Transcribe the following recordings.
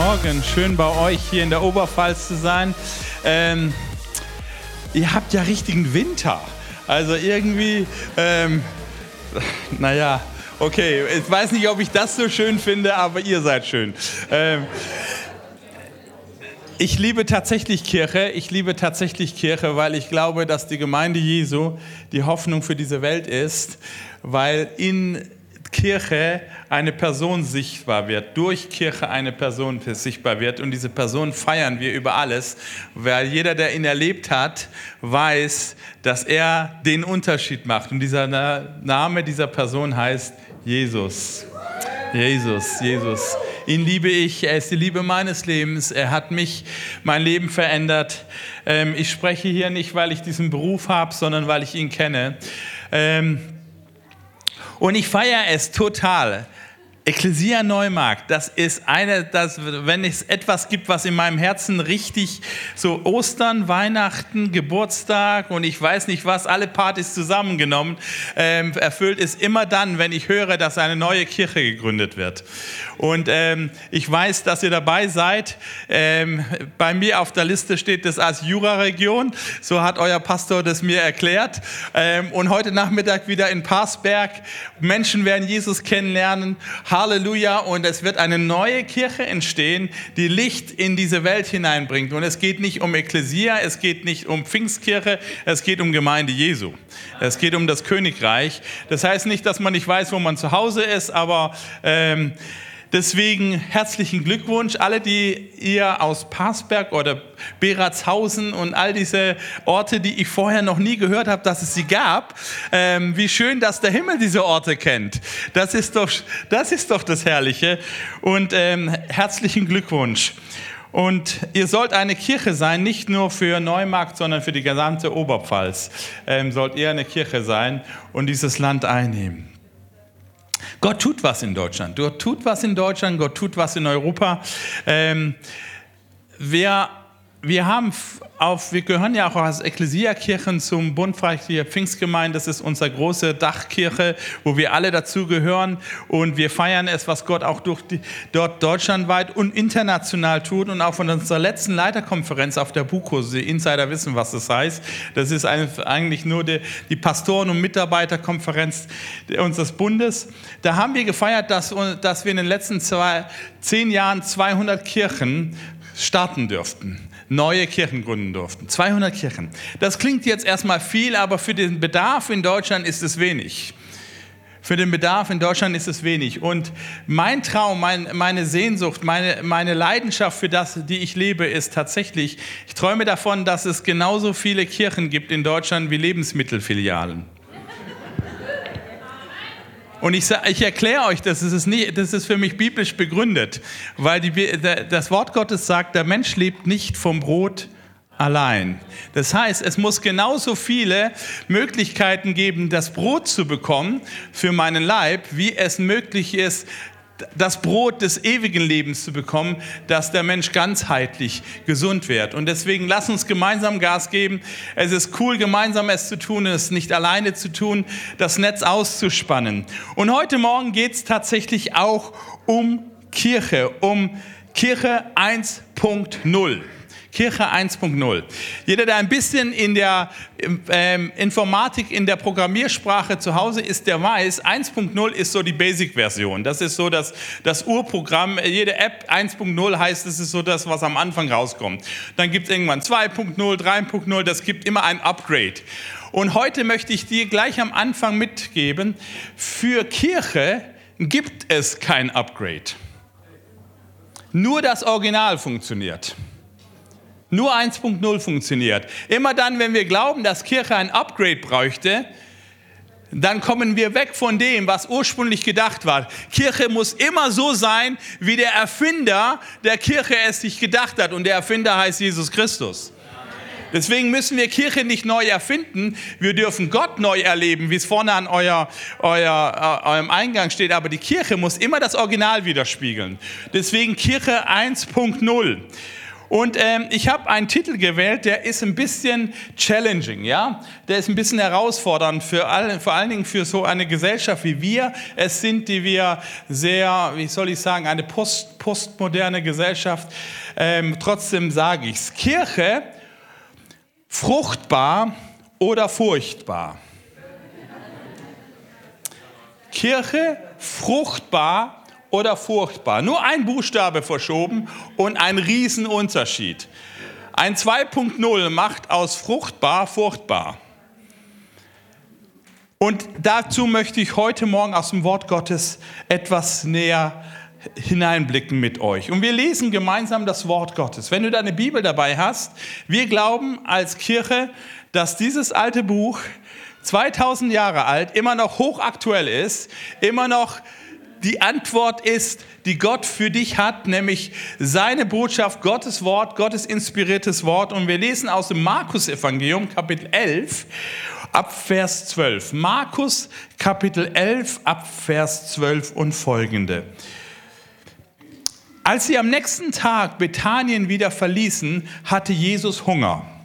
Morgen, schön bei euch hier in der Oberpfalz zu sein. Ähm, ihr habt ja richtigen Winter. Also irgendwie, ähm, naja, okay, ich weiß nicht, ob ich das so schön finde, aber ihr seid schön. Ähm, ich liebe tatsächlich Kirche. Ich liebe tatsächlich Kirche, weil ich glaube, dass die Gemeinde Jesu die Hoffnung für diese Welt ist, weil in Kirche eine Person sichtbar wird, durch Kirche eine Person sichtbar wird und diese Person feiern wir über alles, weil jeder, der ihn erlebt hat, weiß, dass er den Unterschied macht und dieser Name dieser Person heißt Jesus. Jesus, Jesus. Ihn liebe ich, er ist die Liebe meines Lebens, er hat mich, mein Leben verändert. Ähm, ich spreche hier nicht, weil ich diesen Beruf habe, sondern weil ich ihn kenne. Und ich feiere es total. Ecclesia Neumarkt, das ist eine, das, wenn es etwas gibt, was in meinem Herzen richtig so Ostern, Weihnachten, Geburtstag und ich weiß nicht was, alle Partys zusammengenommen, ähm, erfüllt ist immer dann, wenn ich höre, dass eine neue Kirche gegründet wird. Und ähm, ich weiß, dass ihr dabei seid. Ähm, bei mir auf der Liste steht das als Jura-Region. So hat euer Pastor das mir erklärt. Ähm, und heute Nachmittag wieder in Passberg. Menschen werden Jesus kennenlernen. Halleluja. Und es wird eine neue Kirche entstehen, die Licht in diese Welt hineinbringt. Und es geht nicht um Ekklesia, es geht nicht um Pfingstkirche, es geht um Gemeinde Jesu. Es geht um das Königreich. Das heißt nicht, dass man nicht weiß, wo man zu Hause ist, aber ähm, Deswegen herzlichen Glückwunsch, alle, die ihr aus Passberg oder Beratshausen und all diese Orte, die ich vorher noch nie gehört habe, dass es sie gab. Ähm, wie schön, dass der Himmel diese Orte kennt. Das ist doch das, ist doch das Herrliche. Und ähm, herzlichen Glückwunsch. Und ihr sollt eine Kirche sein, nicht nur für Neumarkt, sondern für die gesamte Oberpfalz. Ähm, sollt ihr eine Kirche sein und dieses Land einnehmen. Gott tut was in Deutschland. Gott tut was in Deutschland, Gott tut was in Europa. Ähm, wer wir haben auf, wir gehören ja auch als Ekklesiakirchen zum Bund Freikirche Pfingstgemeinde. Das ist unsere große Dachkirche, wo wir alle dazugehören. Und wir feiern es, was Gott auch durch die, dort deutschlandweit und international tut. Und auch von unserer letzten Leiterkonferenz auf der BUKO, die Insider wissen, was das heißt. Das ist eigentlich nur die, die Pastoren- und Mitarbeiterkonferenz unseres Bundes. Da haben wir gefeiert, dass, dass wir in den letzten zwei, zehn Jahren 200 Kirchen starten dürften neue Kirchen gründen durften. 200 Kirchen. Das klingt jetzt erstmal viel, aber für den Bedarf in Deutschland ist es wenig. Für den Bedarf in Deutschland ist es wenig. Und mein Traum, mein, meine Sehnsucht, meine, meine Leidenschaft für das, die ich lebe, ist tatsächlich, ich träume davon, dass es genauso viele Kirchen gibt in Deutschland wie Lebensmittelfilialen. Und ich, ich erkläre euch, das ist, nicht, das ist für mich biblisch begründet, weil die, das Wort Gottes sagt, der Mensch lebt nicht vom Brot allein. Das heißt, es muss genauso viele Möglichkeiten geben, das Brot zu bekommen für meinen Leib, wie es möglich ist, das Brot des ewigen Lebens zu bekommen, dass der Mensch ganzheitlich gesund wird. Und deswegen lass uns gemeinsam Gas geben. Es ist cool, gemeinsam es zu tun, es nicht alleine zu tun, das Netz auszuspannen. Und heute Morgen geht es tatsächlich auch um Kirche, um Kirche 1.0. Kirche 1.0. Jeder, der ein bisschen in der ähm, Informatik, in der Programmiersprache zu Hause ist, der weiß, 1.0 ist so die Basic-Version. Das ist so das, das Urprogramm. Jede App 1.0 heißt, es ist so das, was am Anfang rauskommt. Dann gibt es irgendwann 2.0, 3.0, das gibt immer ein Upgrade. Und heute möchte ich dir gleich am Anfang mitgeben, für Kirche gibt es kein Upgrade. Nur das Original funktioniert. Nur 1.0 funktioniert. Immer dann, wenn wir glauben, dass Kirche ein Upgrade bräuchte, dann kommen wir weg von dem, was ursprünglich gedacht war. Kirche muss immer so sein, wie der Erfinder der Kirche es sich gedacht hat. Und der Erfinder heißt Jesus Christus. Deswegen müssen wir Kirche nicht neu erfinden. Wir dürfen Gott neu erleben, wie es vorne an euer, euer, äh, eurem Eingang steht. Aber die Kirche muss immer das Original widerspiegeln. Deswegen Kirche 1.0. Und ähm, ich habe einen Titel gewählt, der ist ein bisschen challenging, ja. Der ist ein bisschen herausfordernd für alle, vor allen Dingen für so eine Gesellschaft wie wir es sind, die wir sehr, wie soll ich sagen, eine post, postmoderne Gesellschaft. Ähm, trotzdem sage ich es: Kirche fruchtbar oder furchtbar. Kirche fruchtbar oder furchtbar. Nur ein Buchstabe verschoben und ein Riesenunterschied. Ein 2.0 macht aus fruchtbar furchtbar. Und dazu möchte ich heute Morgen aus dem Wort Gottes etwas näher hineinblicken mit euch. Und wir lesen gemeinsam das Wort Gottes. Wenn du deine Bibel dabei hast, wir glauben als Kirche, dass dieses alte Buch 2000 Jahre alt, immer noch hochaktuell ist, immer noch die Antwort ist, die Gott für dich hat, nämlich seine Botschaft, Gottes Wort, Gottes inspiriertes Wort. Und wir lesen aus dem Markus-Evangelium, Kapitel 11, ab Vers 12. Markus, Kapitel 11, ab Vers 12 und folgende. Als sie am nächsten Tag Bethanien wieder verließen, hatte Jesus Hunger.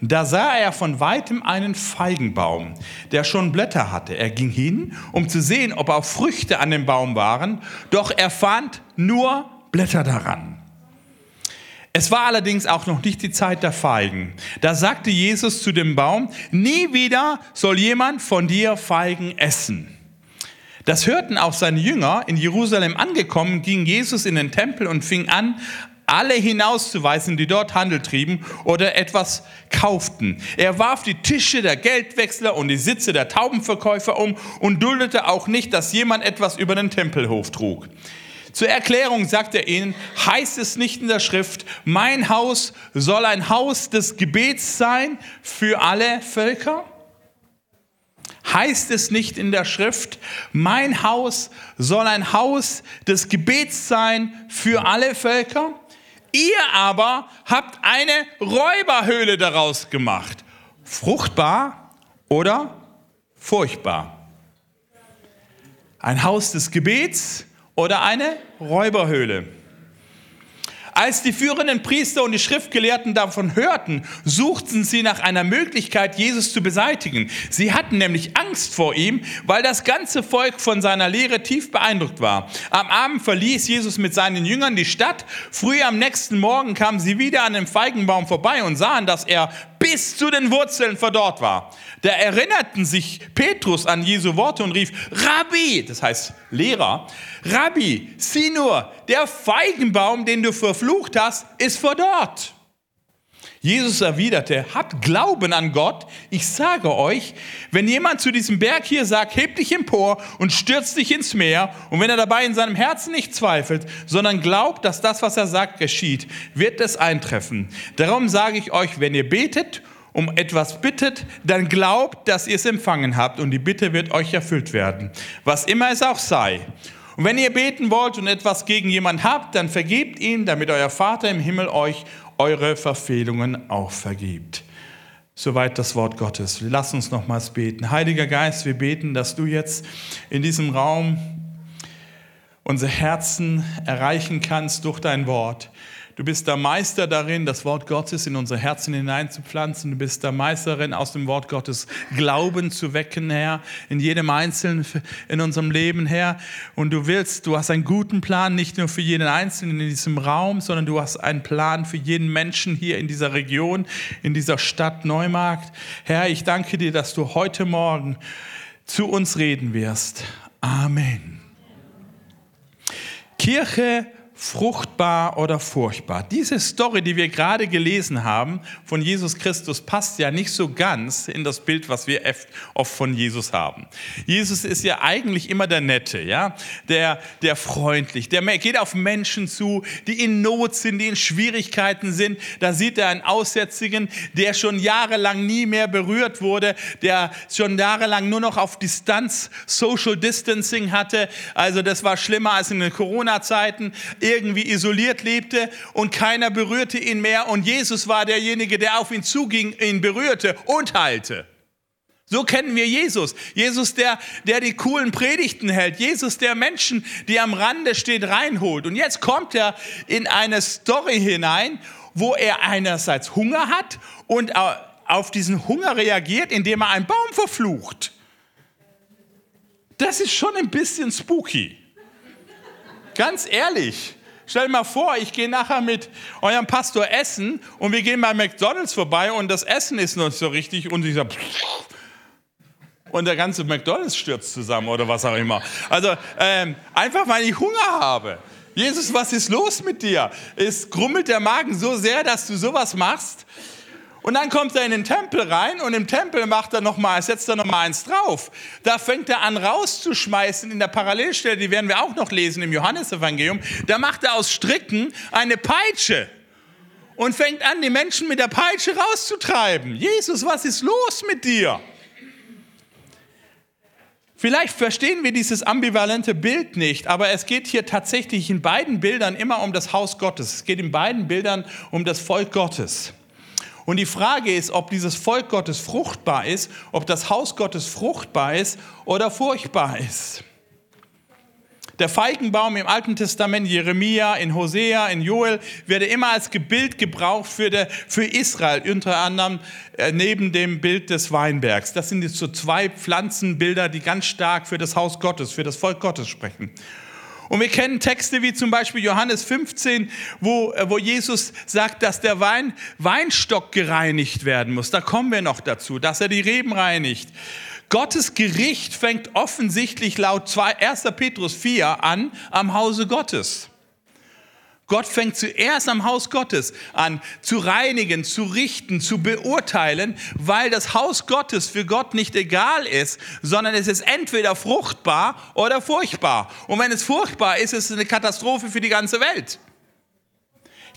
Da sah er von weitem einen Feigenbaum, der schon Blätter hatte. Er ging hin, um zu sehen, ob auch Früchte an dem Baum waren, doch er fand nur Blätter daran. Es war allerdings auch noch nicht die Zeit der Feigen. Da sagte Jesus zu dem Baum, nie wieder soll jemand von dir Feigen essen. Das hörten auch seine Jünger. In Jerusalem angekommen, ging Jesus in den Tempel und fing an, alle hinauszuweisen, die dort Handel trieben oder etwas kauften. Er warf die Tische der Geldwechsler und die Sitze der Taubenverkäufer um und duldete auch nicht, dass jemand etwas über den Tempelhof trug. Zur Erklärung sagt er ihnen, heißt es nicht in der Schrift, mein Haus soll ein Haus des Gebets sein für alle Völker? Heißt es nicht in der Schrift, mein Haus soll ein Haus des Gebets sein für alle Völker? Ihr aber habt eine Räuberhöhle daraus gemacht. Fruchtbar oder furchtbar? Ein Haus des Gebets oder eine Räuberhöhle? Als die führenden Priester und die Schriftgelehrten davon hörten, suchten sie nach einer Möglichkeit, Jesus zu beseitigen. Sie hatten nämlich Angst vor ihm, weil das ganze Volk von seiner Lehre tief beeindruckt war. Am Abend verließ Jesus mit seinen Jüngern die Stadt. Früh am nächsten Morgen kamen sie wieder an dem Feigenbaum vorbei und sahen, dass er bis zu den Wurzeln verdorrt war. Da erinnerten sich Petrus an Jesu Worte und rief, Rabbi, das heißt Lehrer, Rabbi, sieh nur, der Feigenbaum, den du verflucht hast, ist verdorrt. Jesus erwiderte, habt Glauben an Gott. Ich sage euch, wenn jemand zu diesem Berg hier sagt, heb dich empor und stürzt dich ins Meer, und wenn er dabei in seinem Herzen nicht zweifelt, sondern glaubt, dass das, was er sagt, geschieht, wird es eintreffen. Darum sage ich euch, wenn ihr betet, um etwas bittet, dann glaubt, dass ihr es empfangen habt und die Bitte wird euch erfüllt werden. Was immer es auch sei. Und wenn ihr beten wollt und etwas gegen jemand habt, dann vergebt ihm, damit euer Vater im Himmel euch eure Verfehlungen auch vergibt. Soweit das Wort Gottes. Lass uns nochmals beten. Heiliger Geist, wir beten, dass du jetzt in diesem Raum unser Herzen erreichen kannst durch dein Wort. Du bist der Meister darin, das Wort Gottes in unsere Herzen hineinzupflanzen. Du bist der Meisterin, aus dem Wort Gottes Glauben zu wecken, Herr, in jedem Einzelnen in unserem Leben, Herr. Und du willst, du hast einen guten Plan, nicht nur für jeden Einzelnen in diesem Raum, sondern du hast einen Plan für jeden Menschen hier in dieser Region, in dieser Stadt Neumarkt. Herr, ich danke dir, dass du heute Morgen zu uns reden wirst. Amen. Kirche fruchtbar oder furchtbar. Diese Story, die wir gerade gelesen haben von Jesus Christus, passt ja nicht so ganz in das Bild, was wir oft von Jesus haben. Jesus ist ja eigentlich immer der Nette, ja, der, der freundlich, der geht auf Menschen zu, die in Not sind, die in Schwierigkeiten sind. Da sieht er einen Aussätzigen, der schon jahrelang nie mehr berührt wurde, der schon jahrelang nur noch auf Distanz Social Distancing hatte. Also das war schlimmer als in den Corona-Zeiten irgendwie isoliert lebte und keiner berührte ihn mehr und Jesus war derjenige, der auf ihn zuging, ihn berührte und heilte. So kennen wir Jesus. Jesus, der, der die coolen Predigten hält. Jesus, der Menschen, die am Rande steht, reinholt. Und jetzt kommt er in eine Story hinein wo er einerseits Hunger hat und auf diesen Hunger reagiert, indem er einen Baum verflucht. Das ist schon ein bisschen spooky. Ganz ehrlich. Stell dir mal vor, ich gehe nachher mit eurem Pastor essen und wir gehen bei McDonalds vorbei und das Essen ist noch so richtig und ich sage, und der ganze McDonalds stürzt zusammen oder was auch immer. Also ähm, einfach, weil ich Hunger habe. Jesus, was ist los mit dir? Es grummelt der Magen so sehr, dass du sowas machst. Und dann kommt er in den Tempel rein und im Tempel macht er noch mal, setzt er noch mal eins drauf. Da fängt er an rauszuschmeißen in der Parallelstelle, die werden wir auch noch lesen im Johannesevangelium. Da macht er aus Stricken eine Peitsche und fängt an, die Menschen mit der Peitsche rauszutreiben. Jesus, was ist los mit dir? Vielleicht verstehen wir dieses ambivalente Bild nicht, aber es geht hier tatsächlich in beiden Bildern immer um das Haus Gottes. Es geht in beiden Bildern um das Volk Gottes. Und die Frage ist, ob dieses Volk Gottes fruchtbar ist, ob das Haus Gottes fruchtbar ist oder furchtbar ist. Der Feigenbaum im Alten Testament, Jeremia, in Hosea, in Joel, wird immer als Bild gebraucht für, der, für Israel, unter anderem äh, neben dem Bild des Weinbergs. Das sind jetzt so zwei Pflanzenbilder, die ganz stark für das Haus Gottes, für das Volk Gottes sprechen. Und wir kennen Texte wie zum Beispiel Johannes 15, wo, äh, wo Jesus sagt, dass der Wein, Weinstock gereinigt werden muss. Da kommen wir noch dazu, dass er die Reben reinigt. Gottes Gericht fängt offensichtlich laut 1. Petrus 4 an am Hause Gottes. Gott fängt zuerst am Haus Gottes an zu reinigen, zu richten, zu beurteilen, weil das Haus Gottes für Gott nicht egal ist, sondern es ist entweder fruchtbar oder furchtbar. Und wenn es furchtbar ist, ist es eine Katastrophe für die ganze Welt.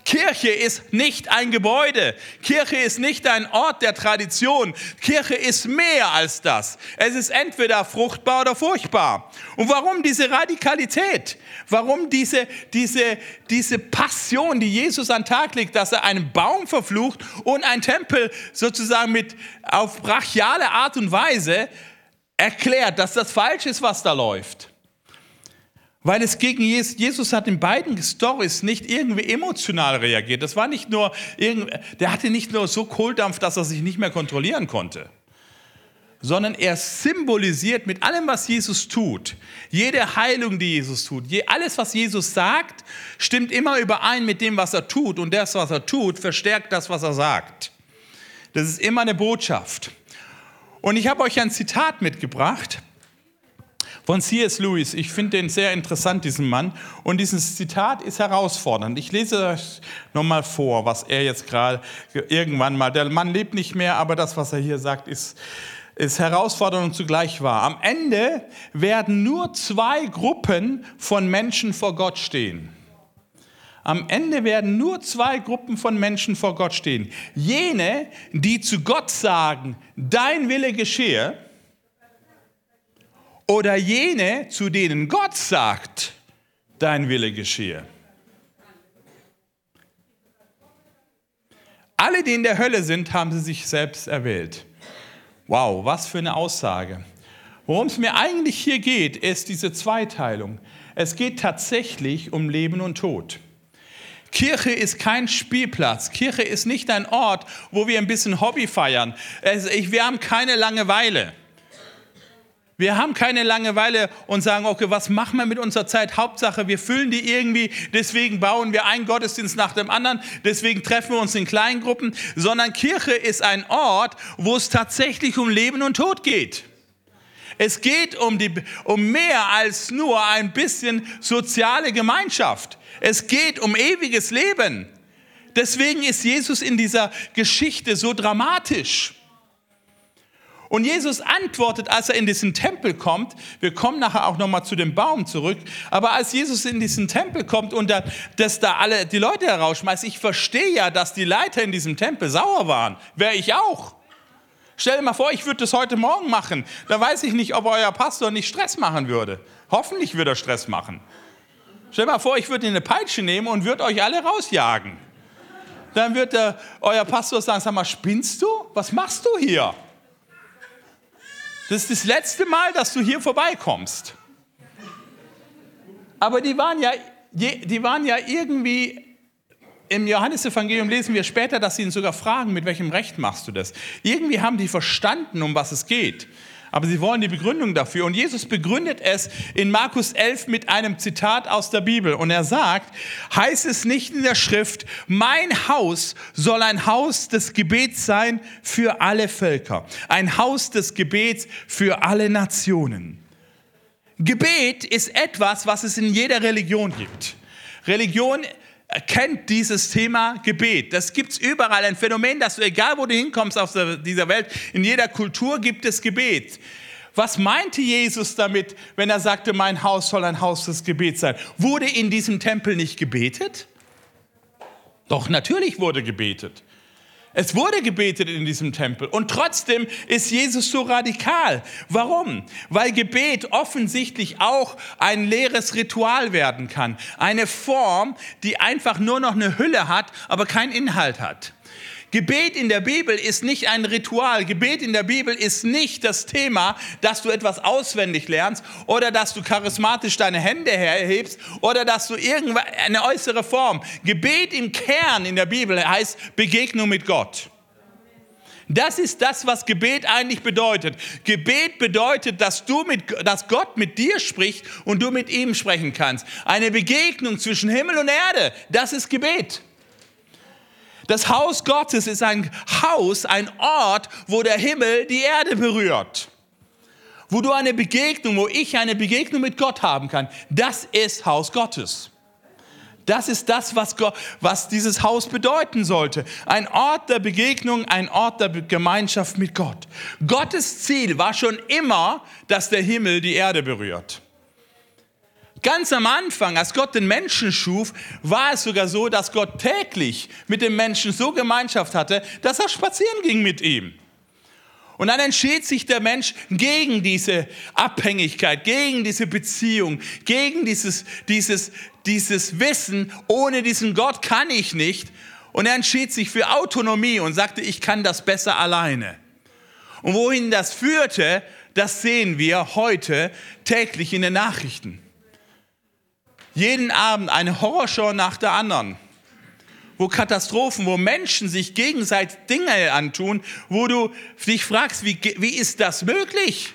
Kirche ist nicht ein Gebäude. Kirche ist nicht ein Ort der Tradition. Kirche ist mehr als das. Es ist entweder fruchtbar oder furchtbar. Und warum diese Radikalität? Warum diese, diese, diese Passion, die Jesus an den Tag legt, dass er einen Baum verflucht und ein Tempel sozusagen mit auf brachiale Art und Weise erklärt, dass das falsch ist, was da läuft? Weil es gegen Jesus, Jesus hat in beiden Stories nicht irgendwie emotional reagiert. Das war nicht nur, der hatte nicht nur so Kohldampf, dass er sich nicht mehr kontrollieren konnte, sondern er symbolisiert mit allem, was Jesus tut, jede Heilung, die Jesus tut, alles, was Jesus sagt, stimmt immer überein mit dem, was er tut. Und das, was er tut, verstärkt das, was er sagt. Das ist immer eine Botschaft. Und ich habe euch ein Zitat mitgebracht von C.S. Lewis. Ich finde den sehr interessant, diesen Mann. Und dieses Zitat ist herausfordernd. Ich lese euch nochmal vor, was er jetzt gerade irgendwann mal, der Mann lebt nicht mehr, aber das, was er hier sagt, ist, ist herausfordernd und zugleich wahr. Am Ende werden nur zwei Gruppen von Menschen vor Gott stehen. Am Ende werden nur zwei Gruppen von Menschen vor Gott stehen. Jene, die zu Gott sagen, dein Wille geschehe, oder jene, zu denen Gott sagt, dein Wille geschehe. Alle, die in der Hölle sind, haben sie sich selbst erwählt. Wow, was für eine Aussage. Worum es mir eigentlich hier geht, ist diese Zweiteilung. Es geht tatsächlich um Leben und Tod. Kirche ist kein Spielplatz. Kirche ist nicht ein Ort, wo wir ein bisschen Hobby feiern. Wir haben keine Langeweile. Wir haben keine Langeweile und sagen, okay, was machen wir mit unserer Zeit? Hauptsache, wir füllen die irgendwie, deswegen bauen wir einen Gottesdienst nach dem anderen, deswegen treffen wir uns in Kleingruppen, sondern Kirche ist ein Ort, wo es tatsächlich um Leben und Tod geht. Es geht um, die, um mehr als nur ein bisschen soziale Gemeinschaft. Es geht um ewiges Leben. Deswegen ist Jesus in dieser Geschichte so dramatisch. Und Jesus antwortet, als er in diesen Tempel kommt, wir kommen nachher auch nochmal zu dem Baum zurück, aber als Jesus in diesen Tempel kommt und da, dass da alle die Leute herausschmeißt, ich verstehe ja, dass die Leiter in diesem Tempel sauer waren. Wäre ich auch. Stell dir mal vor, ich würde das heute Morgen machen. Da weiß ich nicht, ob euer Pastor nicht Stress machen würde. Hoffentlich würde er Stress machen. Stell dir mal vor, ich würde eine Peitsche nehmen und würde euch alle rausjagen. Dann wird der, euer Pastor sagen, sag mal, spinnst du? Was machst du hier? Das ist das letzte Mal, dass du hier vorbeikommst. Aber die waren ja, die waren ja irgendwie im Johannesevangelium lesen wir später, dass sie ihn sogar fragen, mit welchem Recht machst du das? Irgendwie haben die verstanden, um was es geht. Aber sie wollen die Begründung dafür. Und Jesus begründet es in Markus 11 mit einem Zitat aus der Bibel. Und er sagt, heißt es nicht in der Schrift, mein Haus soll ein Haus des Gebets sein für alle Völker. Ein Haus des Gebets für alle Nationen. Gebet ist etwas, was es in jeder Religion gibt. Religion kennt dieses Thema Gebet. Das gibt es überall. Ein Phänomen, dass du, egal wo du hinkommst auf dieser Welt, in jeder Kultur gibt es Gebet. Was meinte Jesus damit, wenn er sagte, mein Haus soll ein Haus des Gebets sein? Wurde in diesem Tempel nicht gebetet? Doch natürlich wurde gebetet. Es wurde gebetet in diesem Tempel und trotzdem ist Jesus so radikal. Warum? Weil Gebet offensichtlich auch ein leeres Ritual werden kann. Eine Form, die einfach nur noch eine Hülle hat, aber keinen Inhalt hat. Gebet in der Bibel ist nicht ein Ritual. Gebet in der Bibel ist nicht das Thema, dass du etwas auswendig lernst oder dass du charismatisch deine Hände herhebst oder dass du irgendeine äußere Form. Gebet im Kern in der Bibel heißt Begegnung mit Gott. Das ist das, was Gebet eigentlich bedeutet. Gebet bedeutet, dass, du mit, dass Gott mit dir spricht und du mit ihm sprechen kannst. Eine Begegnung zwischen Himmel und Erde, das ist Gebet. Das Haus Gottes ist ein Haus, ein Ort, wo der Himmel die Erde berührt. Wo du eine Begegnung, wo ich eine Begegnung mit Gott haben kann. Das ist Haus Gottes. Das ist das, was, Gott, was dieses Haus bedeuten sollte. Ein Ort der Begegnung, ein Ort der Gemeinschaft mit Gott. Gottes Ziel war schon immer, dass der Himmel die Erde berührt. Ganz am Anfang, als Gott den Menschen schuf, war es sogar so, dass Gott täglich mit dem Menschen so Gemeinschaft hatte, dass er spazieren ging mit ihm. Und dann entschied sich der Mensch gegen diese Abhängigkeit, gegen diese Beziehung, gegen dieses, dieses, dieses Wissen, ohne diesen Gott kann ich nicht. Und er entschied sich für Autonomie und sagte, ich kann das besser alleine. Und wohin das führte, das sehen wir heute täglich in den Nachrichten. Jeden Abend eine Horrorshow nach der anderen. Wo Katastrophen, wo Menschen sich gegenseitig Dinge antun, wo du dich fragst, wie, wie ist das möglich?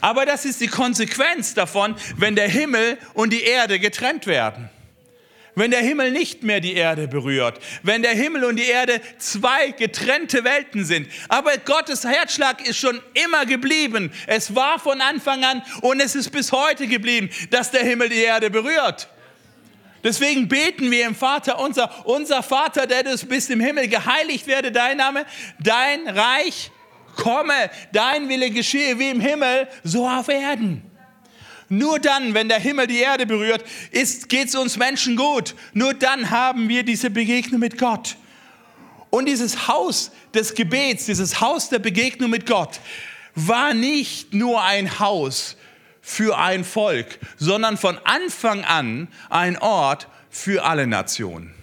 Aber das ist die Konsequenz davon, wenn der Himmel und die Erde getrennt werden wenn der Himmel nicht mehr die Erde berührt, wenn der Himmel und die Erde zwei getrennte Welten sind. Aber Gottes Herzschlag ist schon immer geblieben. Es war von Anfang an und es ist bis heute geblieben, dass der Himmel die Erde berührt. Deswegen beten wir im Vater unser, unser Vater, der du bist im Himmel, geheiligt werde dein Name, dein Reich komme, dein Wille geschehe wie im Himmel, so auf Erden. Nur dann, wenn der Himmel die Erde berührt, geht es uns Menschen gut. Nur dann haben wir diese Begegnung mit Gott. Und dieses Haus des Gebets, dieses Haus der Begegnung mit Gott, war nicht nur ein Haus für ein Volk, sondern von Anfang an ein Ort für alle Nationen.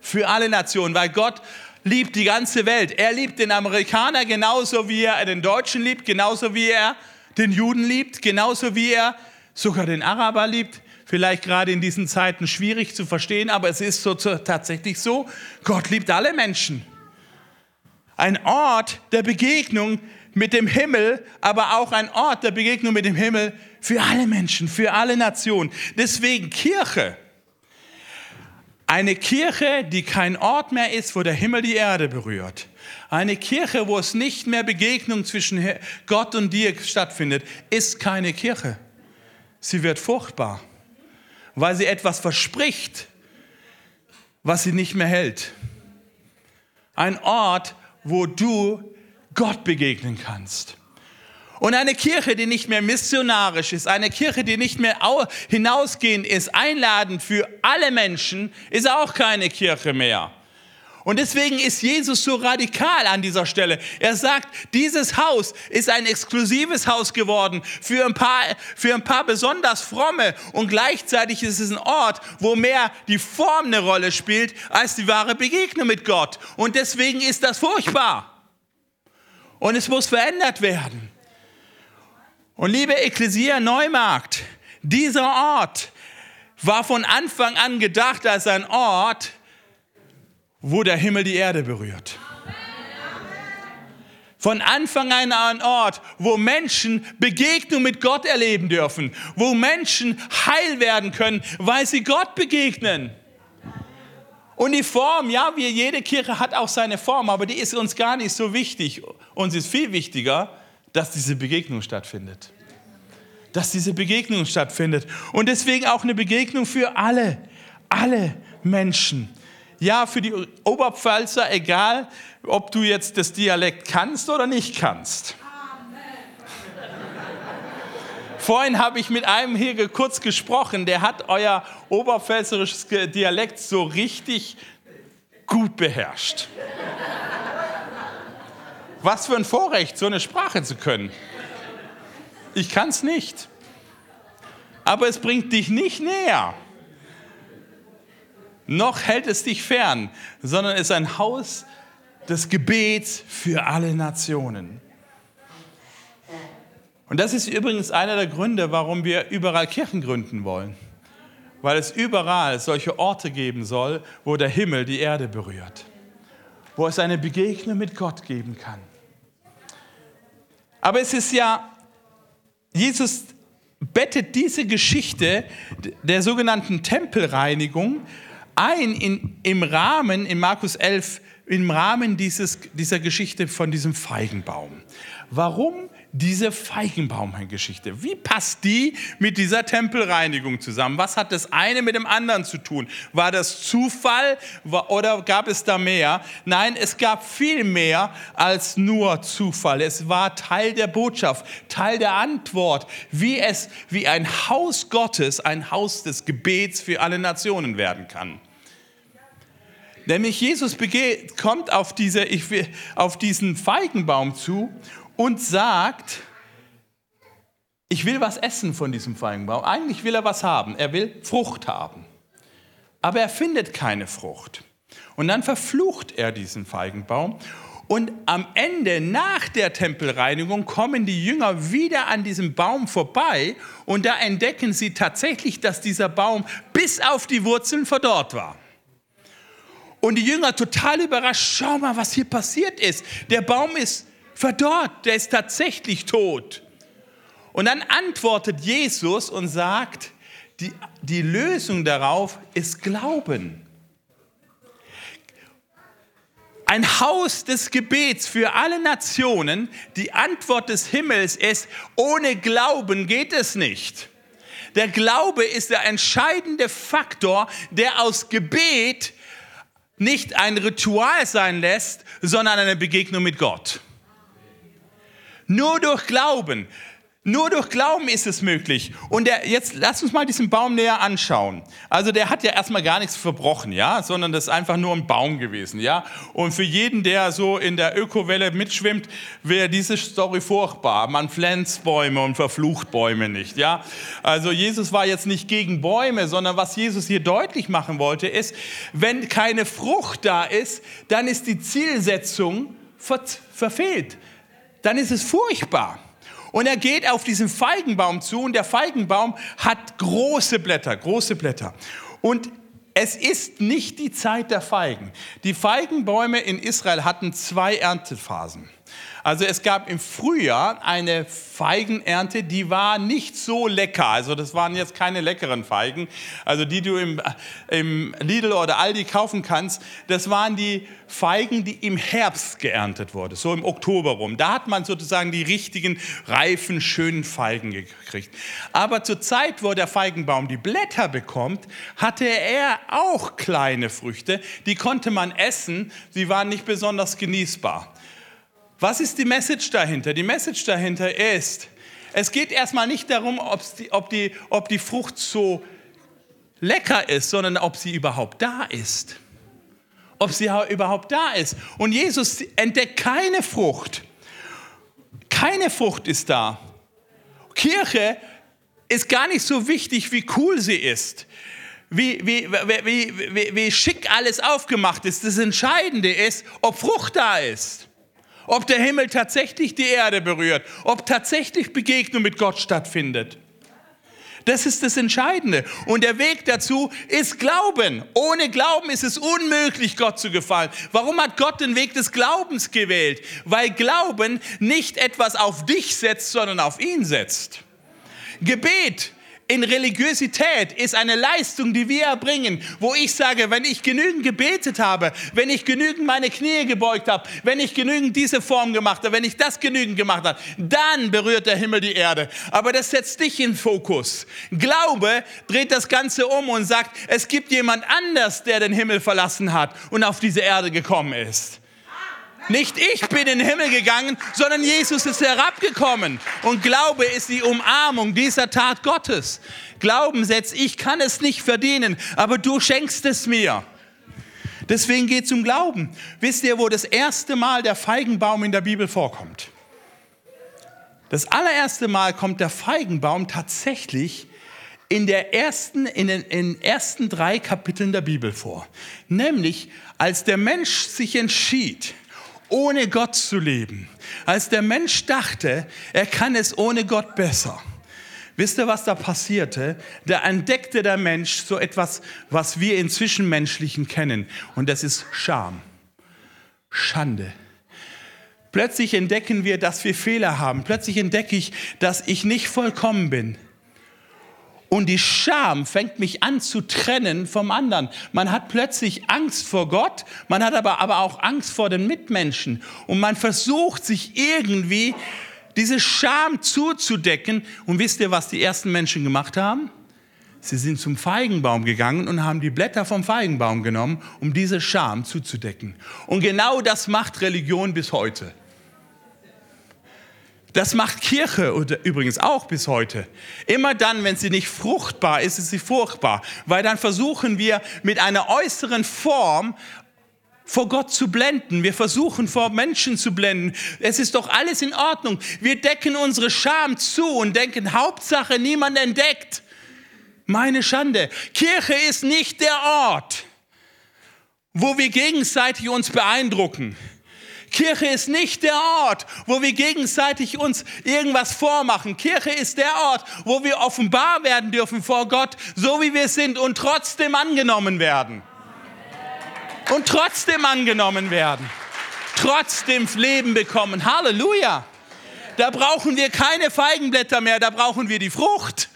Für alle Nationen, weil Gott liebt die ganze Welt. Er liebt den Amerikaner genauso wie er den Deutschen liebt, genauso wie er den Juden liebt, genauso wie er sogar den Araber liebt. Vielleicht gerade in diesen Zeiten schwierig zu verstehen, aber es ist so tatsächlich so. Gott liebt alle Menschen. Ein Ort der Begegnung mit dem Himmel, aber auch ein Ort der Begegnung mit dem Himmel für alle Menschen, für alle Nationen. Deswegen Kirche. Eine Kirche, die kein Ort mehr ist, wo der Himmel die Erde berührt. Eine Kirche, wo es nicht mehr Begegnung zwischen Gott und dir stattfindet, ist keine Kirche. Sie wird furchtbar, weil sie etwas verspricht, was sie nicht mehr hält. Ein Ort, wo du Gott begegnen kannst. Und eine Kirche, die nicht mehr missionarisch ist, eine Kirche, die nicht mehr hinausgehend ist, einladend für alle Menschen, ist auch keine Kirche mehr. Und deswegen ist Jesus so radikal an dieser Stelle. Er sagt, dieses Haus ist ein exklusives Haus geworden für ein paar, für ein paar besonders fromme und gleichzeitig ist es ein Ort, wo mehr die Form eine Rolle spielt als die wahre Begegnung mit Gott. Und deswegen ist das furchtbar. Und es muss verändert werden. Und liebe Ekklesia Neumarkt, dieser Ort, war von Anfang an gedacht als ein Ort, wo der Himmel die Erde berührt. Von Anfang an ein Ort, wo Menschen Begegnung mit Gott erleben dürfen, wo Menschen heil werden können, weil sie Gott begegnen. Und die Form, ja, wie jede Kirche hat auch seine Form, aber die ist uns gar nicht so wichtig. Uns ist viel wichtiger, dass diese Begegnung stattfindet. Dass diese Begegnung stattfindet. Und deswegen auch eine Begegnung für alle, alle Menschen. Ja, für die Oberpfalzer, egal, ob du jetzt das Dialekt kannst oder nicht kannst. Vorhin habe ich mit einem hier kurz gesprochen, der hat euer oberpfälzerisches Dialekt so richtig gut beherrscht. Was für ein Vorrecht, so eine Sprache zu können. Ich kann es nicht. Aber es bringt dich nicht näher. Noch hält es dich fern, sondern ist ein Haus des Gebets für alle Nationen. Und das ist übrigens einer der Gründe, warum wir überall Kirchen gründen wollen. Weil es überall solche Orte geben soll, wo der Himmel die Erde berührt. Wo es eine Begegnung mit Gott geben kann. Aber es ist ja, Jesus bettet diese Geschichte der sogenannten Tempelreinigung ein in, im Rahmen, in Markus 11, im Rahmen dieses, dieser Geschichte von diesem Feigenbaum. Warum diese Feigenbaumgeschichte. Wie passt die mit dieser Tempelreinigung zusammen? Was hat das eine mit dem anderen zu tun? War das Zufall oder gab es da mehr? Nein, es gab viel mehr als nur Zufall. Es war Teil der Botschaft, Teil der Antwort, wie es wie ein Haus Gottes, ein Haus des Gebets für alle Nationen werden kann. Nämlich Jesus kommt auf, diese, auf diesen Feigenbaum zu und sagt, ich will was essen von diesem Feigenbaum. Eigentlich will er was haben. Er will Frucht haben. Aber er findet keine Frucht. Und dann verflucht er diesen Feigenbaum. Und am Ende, nach der Tempelreinigung, kommen die Jünger wieder an diesem Baum vorbei und da entdecken sie tatsächlich, dass dieser Baum bis auf die Wurzeln verdorrt war. Und die Jünger total überrascht, schau mal, was hier passiert ist. Der Baum ist verdorrt, der ist tatsächlich tot. Und dann antwortet Jesus und sagt, die, die Lösung darauf ist Glauben. Ein Haus des Gebets für alle Nationen, die Antwort des Himmels ist, ohne Glauben geht es nicht. Der Glaube ist der entscheidende Faktor, der aus Gebet nicht ein Ritual sein lässt, sondern eine Begegnung mit Gott. Nur durch Glauben. Nur durch Glauben ist es möglich. Und der, jetzt lass uns mal diesen Baum näher anschauen. Also der hat ja erstmal gar nichts verbrochen, ja, sondern das ist einfach nur ein Baum gewesen, ja. Und für jeden, der so in der Ökowelle mitschwimmt, wäre diese Story furchtbar. Man pflanzt Bäume und verflucht Bäume nicht, ja. Also Jesus war jetzt nicht gegen Bäume, sondern was Jesus hier deutlich machen wollte, ist, wenn keine Frucht da ist, dann ist die Zielsetzung verfehlt dann ist es furchtbar. Und er geht auf diesen Feigenbaum zu und der Feigenbaum hat große Blätter, große Blätter. Und es ist nicht die Zeit der Feigen. Die Feigenbäume in Israel hatten zwei Erntephasen. Also es gab im Frühjahr eine Feigenernte, die war nicht so lecker. Also das waren jetzt keine leckeren Feigen. Also die du im, im Lidl oder Aldi kaufen kannst, das waren die Feigen, die im Herbst geerntet wurden, so im Oktober rum. Da hat man sozusagen die richtigen, reifen, schönen Feigen gekriegt. Aber zur Zeit, wo der Feigenbaum die Blätter bekommt, hatte er auch kleine Früchte. Die konnte man essen, sie waren nicht besonders genießbar. Was ist die Message dahinter? Die Message dahinter ist, es geht erstmal nicht darum, die, ob, die, ob die Frucht so lecker ist, sondern ob sie überhaupt da ist. Ob sie überhaupt da ist. Und Jesus entdeckt keine Frucht. Keine Frucht ist da. Kirche ist gar nicht so wichtig, wie cool sie ist, wie, wie, wie, wie, schick alles aufgemacht ist. Das Entscheidende ist, ob Frucht da ist ob der Himmel tatsächlich die Erde berührt, ob tatsächlich Begegnung mit Gott stattfindet. Das ist das Entscheidende. Und der Weg dazu ist Glauben. Ohne Glauben ist es unmöglich, Gott zu gefallen. Warum hat Gott den Weg des Glaubens gewählt? Weil Glauben nicht etwas auf dich setzt, sondern auf ihn setzt. Gebet in Religiosität ist eine Leistung, die wir erbringen, wo ich sage, wenn ich genügend gebetet habe, wenn ich genügend meine Knie gebeugt habe, wenn ich genügend diese Form gemacht habe, wenn ich das genügend gemacht habe, dann berührt der Himmel die Erde. Aber das setzt dich in Fokus. Glaube dreht das Ganze um und sagt, es gibt jemand anders, der den Himmel verlassen hat und auf diese Erde gekommen ist. Nicht ich bin in den Himmel gegangen, sondern Jesus ist herabgekommen. Und Glaube ist die Umarmung dieser Tat Gottes. Glauben setzt, ich kann es nicht verdienen, aber du schenkst es mir. Deswegen geht es um Glauben. Wisst ihr, wo das erste Mal der Feigenbaum in der Bibel vorkommt? Das allererste Mal kommt der Feigenbaum tatsächlich in, der ersten, in den in ersten drei Kapiteln der Bibel vor. Nämlich, als der Mensch sich entschied, ohne Gott zu leben. Als der Mensch dachte, er kann es ohne Gott besser. Wisst ihr, was da passierte? Da entdeckte der Mensch so etwas, was wir in Zwischenmenschlichen kennen. Und das ist Scham, Schande. Plötzlich entdecken wir, dass wir Fehler haben. Plötzlich entdecke ich, dass ich nicht vollkommen bin. Und die Scham fängt mich an zu trennen vom anderen. Man hat plötzlich Angst vor Gott, man hat aber, aber auch Angst vor den Mitmenschen. Und man versucht sich irgendwie diese Scham zuzudecken. Und wisst ihr, was die ersten Menschen gemacht haben? Sie sind zum Feigenbaum gegangen und haben die Blätter vom Feigenbaum genommen, um diese Scham zuzudecken. Und genau das macht Religion bis heute. Das macht Kirche übrigens auch bis heute. Immer dann, wenn sie nicht fruchtbar ist, ist sie furchtbar. Weil dann versuchen wir mit einer äußeren Form vor Gott zu blenden. Wir versuchen vor Menschen zu blenden. Es ist doch alles in Ordnung. Wir decken unsere Scham zu und denken, Hauptsache niemand entdeckt. Meine Schande. Kirche ist nicht der Ort, wo wir gegenseitig uns beeindrucken. Kirche ist nicht der Ort, wo wir gegenseitig uns irgendwas vormachen. Kirche ist der Ort, wo wir offenbar werden dürfen vor Gott, so wie wir sind und trotzdem angenommen werden. Und trotzdem angenommen werden. Trotzdem Leben bekommen. Halleluja. Da brauchen wir keine Feigenblätter mehr, da brauchen wir die Frucht.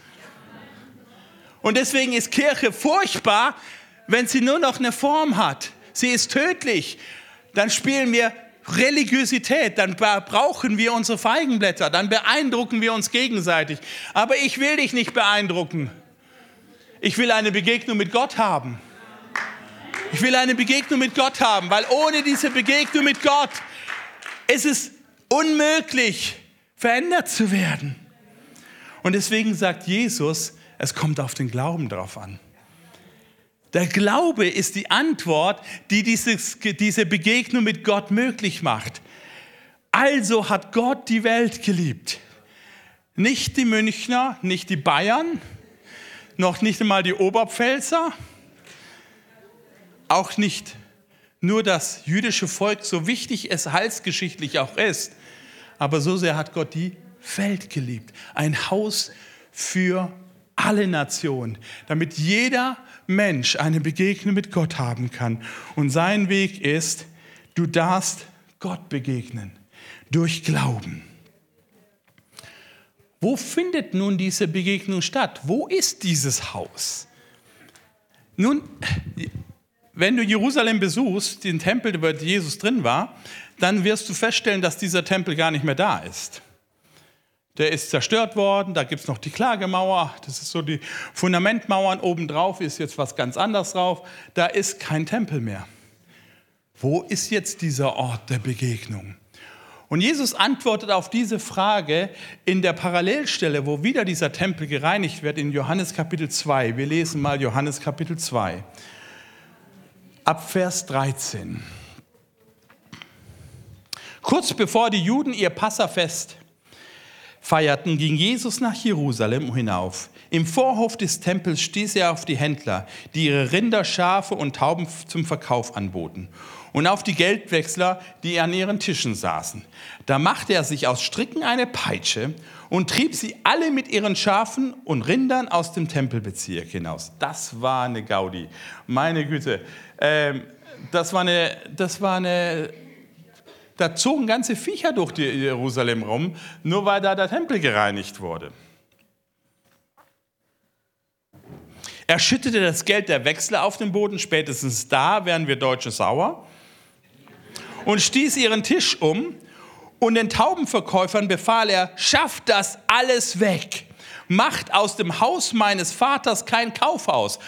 Und deswegen ist Kirche furchtbar, wenn sie nur noch eine Form hat. Sie ist tödlich. Dann spielen wir Religiosität, dann brauchen wir unsere Feigenblätter, dann beeindrucken wir uns gegenseitig. Aber ich will dich nicht beeindrucken. Ich will eine Begegnung mit Gott haben. Ich will eine Begegnung mit Gott haben, weil ohne diese Begegnung mit Gott ist es unmöglich, verändert zu werden. Und deswegen sagt Jesus, es kommt auf den Glauben drauf an. Der Glaube ist die Antwort, die dieses, diese Begegnung mit Gott möglich macht. Also hat Gott die Welt geliebt. Nicht die Münchner, nicht die Bayern, noch nicht einmal die Oberpfälzer, auch nicht nur das jüdische Volk, so wichtig es heilsgeschichtlich auch ist. Aber so sehr hat Gott die Welt geliebt. Ein Haus für alle Nationen, damit jeder Mensch eine Begegnung mit Gott haben kann. Und sein Weg ist, du darfst Gott begegnen durch Glauben. Wo findet nun diese Begegnung statt? Wo ist dieses Haus? Nun, wenn du Jerusalem besuchst, den Tempel, wo Jesus drin war, dann wirst du feststellen, dass dieser Tempel gar nicht mehr da ist. Der ist zerstört worden, da gibt es noch die Klagemauer, das ist so die Fundamentmauern, obendrauf ist jetzt was ganz anderes drauf, da ist kein Tempel mehr. Wo ist jetzt dieser Ort der Begegnung? Und Jesus antwortet auf diese Frage in der Parallelstelle, wo wieder dieser Tempel gereinigt wird, in Johannes Kapitel 2. Wir lesen mal Johannes Kapitel 2, ab Vers 13. Kurz bevor die Juden ihr Passafest feierten, ging Jesus nach Jerusalem hinauf. Im Vorhof des Tempels stieß er auf die Händler, die ihre Rinder, Schafe und Tauben zum Verkauf anboten, und auf die Geldwechsler, die an ihren Tischen saßen. Da machte er sich aus Stricken eine Peitsche und trieb sie alle mit ihren Schafen und Rindern aus dem Tempelbezirk hinaus. Das war eine Gaudi. Meine Güte, ähm, das war eine, das war eine da zogen ganze Viecher durch Jerusalem rum, nur weil da der Tempel gereinigt wurde. Er schüttete das Geld der Wechsler auf den Boden, spätestens da wären wir Deutsche sauer, und stieß ihren Tisch um. Und den Taubenverkäufern befahl er, schafft das alles weg. Macht aus dem Haus meines Vaters kein Kaufhaus.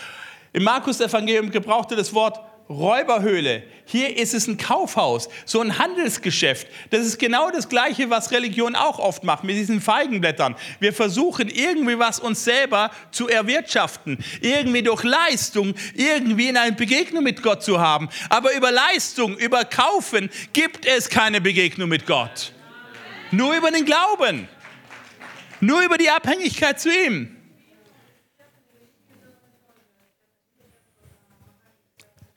Im Markus-Evangelium gebrauchte das Wort Räuberhöhle. Hier ist es ein Kaufhaus, so ein Handelsgeschäft. Das ist genau das Gleiche, was Religion auch oft macht mit diesen Feigenblättern. Wir versuchen irgendwie was uns selber zu erwirtschaften, irgendwie durch Leistung, irgendwie in eine Begegnung mit Gott zu haben. Aber über Leistung, über Kaufen gibt es keine Begegnung mit Gott. Nur über den Glauben. Nur über die Abhängigkeit zu ihm.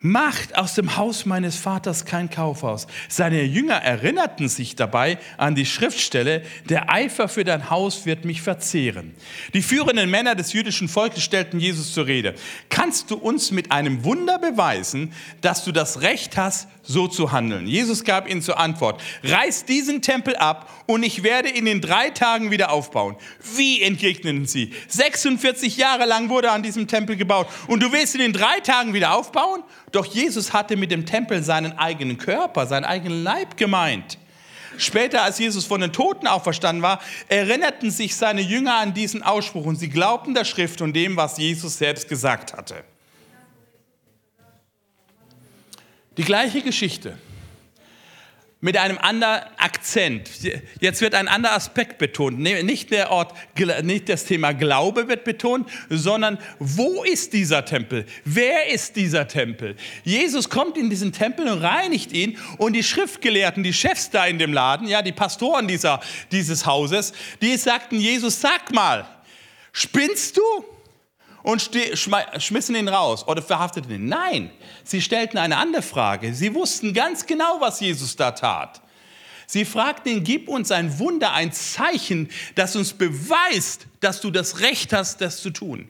Macht aus dem Haus meines Vaters kein Kaufhaus. Seine Jünger erinnerten sich dabei an die Schriftstelle, der Eifer für dein Haus wird mich verzehren. Die führenden Männer des jüdischen Volkes stellten Jesus zur Rede. Kannst du uns mit einem Wunder beweisen, dass du das Recht hast, so zu handeln? Jesus gab ihnen zur Antwort, reiß diesen Tempel ab und ich werde ihn in drei Tagen wieder aufbauen. Wie entgegneten sie? 46 Jahre lang wurde an diesem Tempel gebaut und du willst ihn in drei Tagen wieder aufbauen? Doch Jesus hatte mit dem Tempel seinen eigenen Körper, seinen eigenen Leib gemeint. Später, als Jesus von den Toten auferstanden war, erinnerten sich seine Jünger an diesen Ausspruch und sie glaubten der Schrift und dem, was Jesus selbst gesagt hatte. Die gleiche Geschichte mit einem anderen Akzent. Jetzt wird ein anderer Aspekt betont. Nicht der Ort, nicht das Thema Glaube wird betont, sondern wo ist dieser Tempel? Wer ist dieser Tempel? Jesus kommt in diesen Tempel und reinigt ihn und die Schriftgelehrten, die Chefs da in dem Laden, ja, die Pastoren dieser, dieses Hauses, die sagten, Jesus, sag mal, spinnst du? Und schmissen ihn raus oder verhafteten ihn. Nein, sie stellten eine andere Frage. Sie wussten ganz genau, was Jesus da tat. Sie fragten ihn, gib uns ein Wunder, ein Zeichen, das uns beweist, dass du das Recht hast, das zu tun.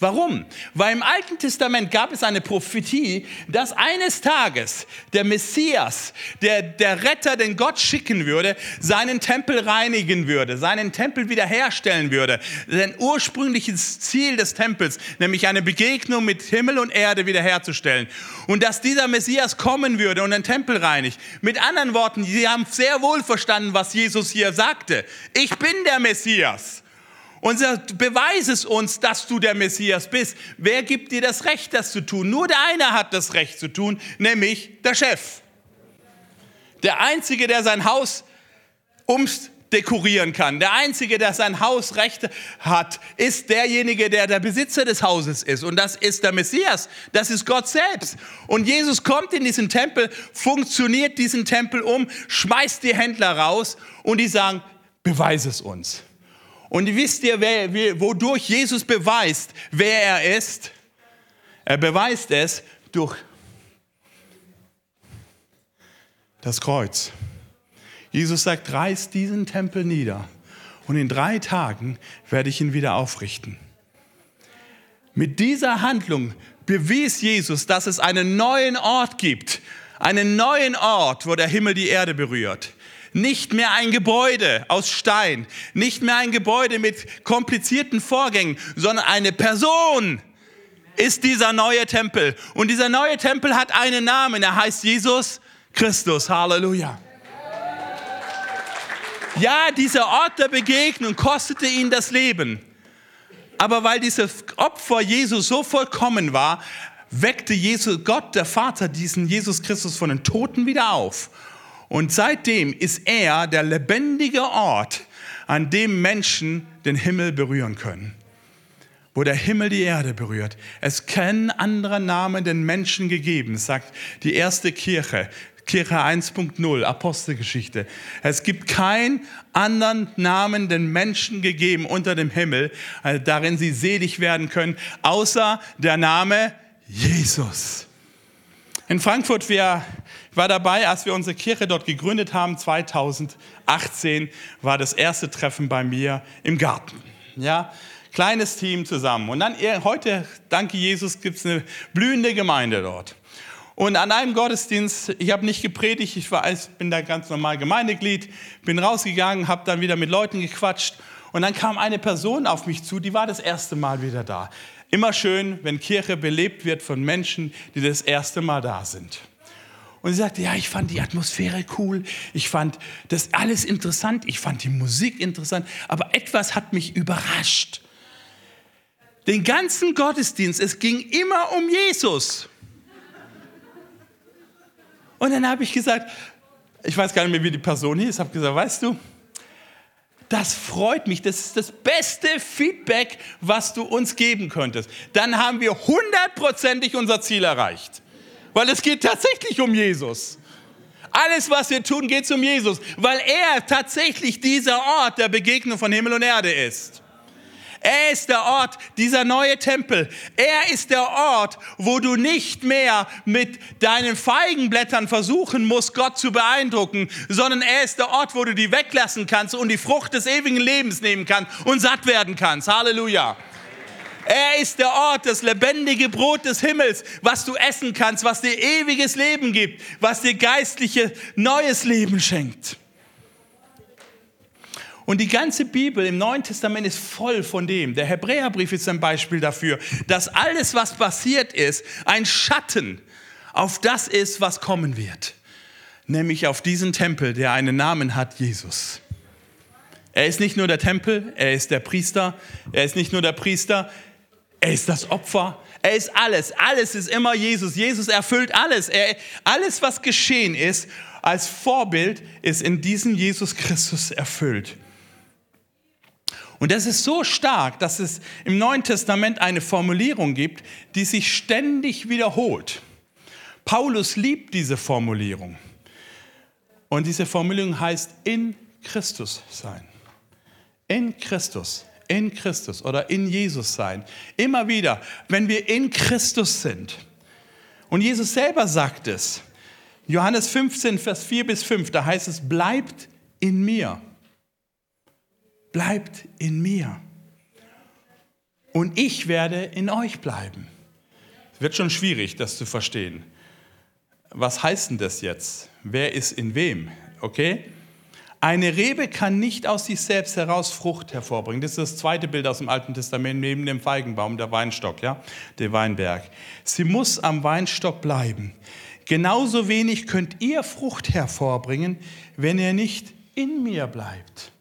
Warum? Weil im Alten Testament gab es eine Prophetie, dass eines Tages der Messias, der, der Retter, den Gott schicken würde, seinen Tempel reinigen würde, seinen Tempel wiederherstellen würde. Sein ursprüngliches Ziel des Tempels, nämlich eine Begegnung mit Himmel und Erde wiederherzustellen. Und dass dieser Messias kommen würde und den Tempel reinigt. Mit anderen Worten, sie haben sehr wohl verstanden, was Jesus hier sagte. Ich bin der Messias. Und sagt, beweis es uns, dass du der Messias bist. Wer gibt dir das Recht, das zu tun? Nur der eine hat das Recht zu tun, nämlich der Chef. Der Einzige, der sein Haus umdekorieren kann, der Einzige, der sein Haus Recht hat, ist derjenige, der der Besitzer des Hauses ist. Und das ist der Messias, das ist Gott selbst. Und Jesus kommt in diesen Tempel, funktioniert diesen Tempel um, schmeißt die Händler raus und die sagen, beweis es uns. Und wisst ihr, wer, wodurch Jesus beweist, wer er ist? Er beweist es durch das Kreuz. Jesus sagt, reiß diesen Tempel nieder und in drei Tagen werde ich ihn wieder aufrichten. Mit dieser Handlung bewies Jesus, dass es einen neuen Ort gibt, einen neuen Ort, wo der Himmel die Erde berührt. Nicht mehr ein Gebäude aus Stein, nicht mehr ein Gebäude mit komplizierten Vorgängen, sondern eine Person ist dieser neue Tempel. Und dieser neue Tempel hat einen Namen, er heißt Jesus Christus. Halleluja. Ja, dieser Ort der Begegnung kostete ihn das Leben. Aber weil dieses Opfer Jesus so vollkommen war, weckte Jesus, Gott, der Vater, diesen Jesus Christus von den Toten wieder auf und seitdem ist er der lebendige Ort, an dem Menschen den Himmel berühren können. Wo der Himmel die Erde berührt. Es kennen andere Namen den Menschen gegeben, sagt die erste Kirche. Kirche 1.0, Apostelgeschichte. Es gibt keinen anderen Namen den Menschen gegeben unter dem Himmel, äh, darin sie selig werden können, außer der Name Jesus. In Frankfurt, wir, war dabei, als wir unsere Kirche dort gegründet haben, 2018, war das erste Treffen bei mir im Garten. Ja, kleines Team zusammen. Und dann heute, danke Jesus, gibt es eine blühende Gemeinde dort. Und an einem Gottesdienst, ich habe nicht gepredigt, ich war, ich bin da ganz normal Gemeindeglied, bin rausgegangen, habe dann wieder mit Leuten gequatscht und dann kam eine Person auf mich zu, die war das erste Mal wieder da. Immer schön, wenn Kirche belebt wird von Menschen, die das erste Mal da sind. Und sie sagte, ja, ich fand die Atmosphäre cool, ich fand das alles interessant, ich fand die Musik interessant, aber etwas hat mich überrascht. Den ganzen Gottesdienst, es ging immer um Jesus. Und dann habe ich gesagt, ich weiß gar nicht mehr, wie die Person hieß, habe gesagt, weißt du, das freut mich, das ist das beste Feedback, was du uns geben könntest. Dann haben wir hundertprozentig unser Ziel erreicht, weil es geht tatsächlich um Jesus. Alles, was wir tun, geht um Jesus, weil er tatsächlich dieser Ort der Begegnung von Himmel und Erde ist. Er ist der Ort, dieser neue Tempel. Er ist der Ort, wo du nicht mehr mit deinen Feigenblättern versuchen musst, Gott zu beeindrucken, sondern er ist der Ort, wo du die weglassen kannst und die Frucht des ewigen Lebens nehmen kannst und satt werden kannst. Halleluja. Er ist der Ort, das lebendige Brot des Himmels, was du essen kannst, was dir ewiges Leben gibt, was dir geistliche neues Leben schenkt. Und die ganze Bibel im Neuen Testament ist voll von dem. Der Hebräerbrief ist ein Beispiel dafür, dass alles, was passiert ist, ein Schatten auf das ist, was kommen wird. Nämlich auf diesen Tempel, der einen Namen hat, Jesus. Er ist nicht nur der Tempel, er ist der Priester. Er ist nicht nur der Priester, er ist das Opfer. Er ist alles. Alles ist immer Jesus. Jesus erfüllt alles. Er, alles, was geschehen ist, als Vorbild, ist in diesem Jesus Christus erfüllt. Und das ist so stark, dass es im Neuen Testament eine Formulierung gibt, die sich ständig wiederholt. Paulus liebt diese Formulierung. Und diese Formulierung heißt in Christus sein. In Christus, in Christus oder in Jesus sein. Immer wieder, wenn wir in Christus sind. Und Jesus selber sagt es. Johannes 15, Vers 4 bis 5, da heißt es, bleibt in mir bleibt in mir. Und ich werde in euch bleiben. Es wird schon schwierig, das zu verstehen. Was heißt denn das jetzt? Wer ist in wem? Okay? Eine Rebe kann nicht aus sich selbst heraus Frucht hervorbringen. Das ist das zweite Bild aus dem Alten Testament neben dem Feigenbaum, der Weinstock, ja, der Weinberg. Sie muss am Weinstock bleiben. Genauso wenig könnt ihr Frucht hervorbringen, wenn ihr nicht in mir bleibt.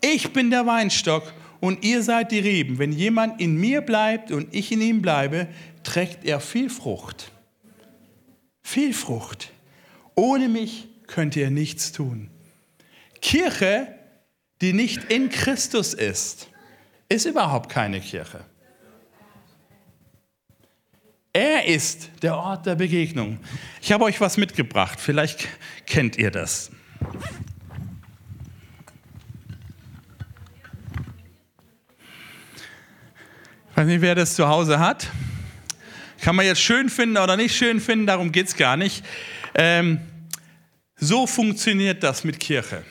Ich bin der Weinstock und ihr seid die Reben. Wenn jemand in mir bleibt und ich in ihm bleibe, trägt er viel Frucht. Viel Frucht. Ohne mich könnt ihr nichts tun. Kirche, die nicht in Christus ist, ist überhaupt keine Kirche. Er ist der Ort der Begegnung. Ich habe euch was mitgebracht, vielleicht kennt ihr das. weiß nicht, wer das zu Hause hat. Kann man jetzt schön finden oder nicht schön finden, darum geht es gar nicht. Ähm, so funktioniert das mit Kirche.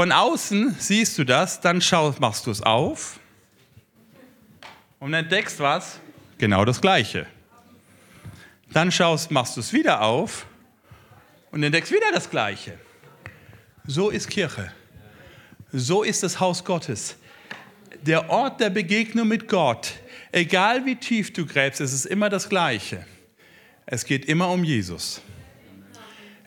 Von außen siehst du das, dann schaust, machst du es auf und entdeckst was? Genau das Gleiche. Dann schaust, machst du es wieder auf und entdeckst wieder das Gleiche. So ist Kirche. So ist das Haus Gottes. Der Ort der Begegnung mit Gott, egal wie tief du gräbst, es ist immer das Gleiche. Es geht immer um Jesus.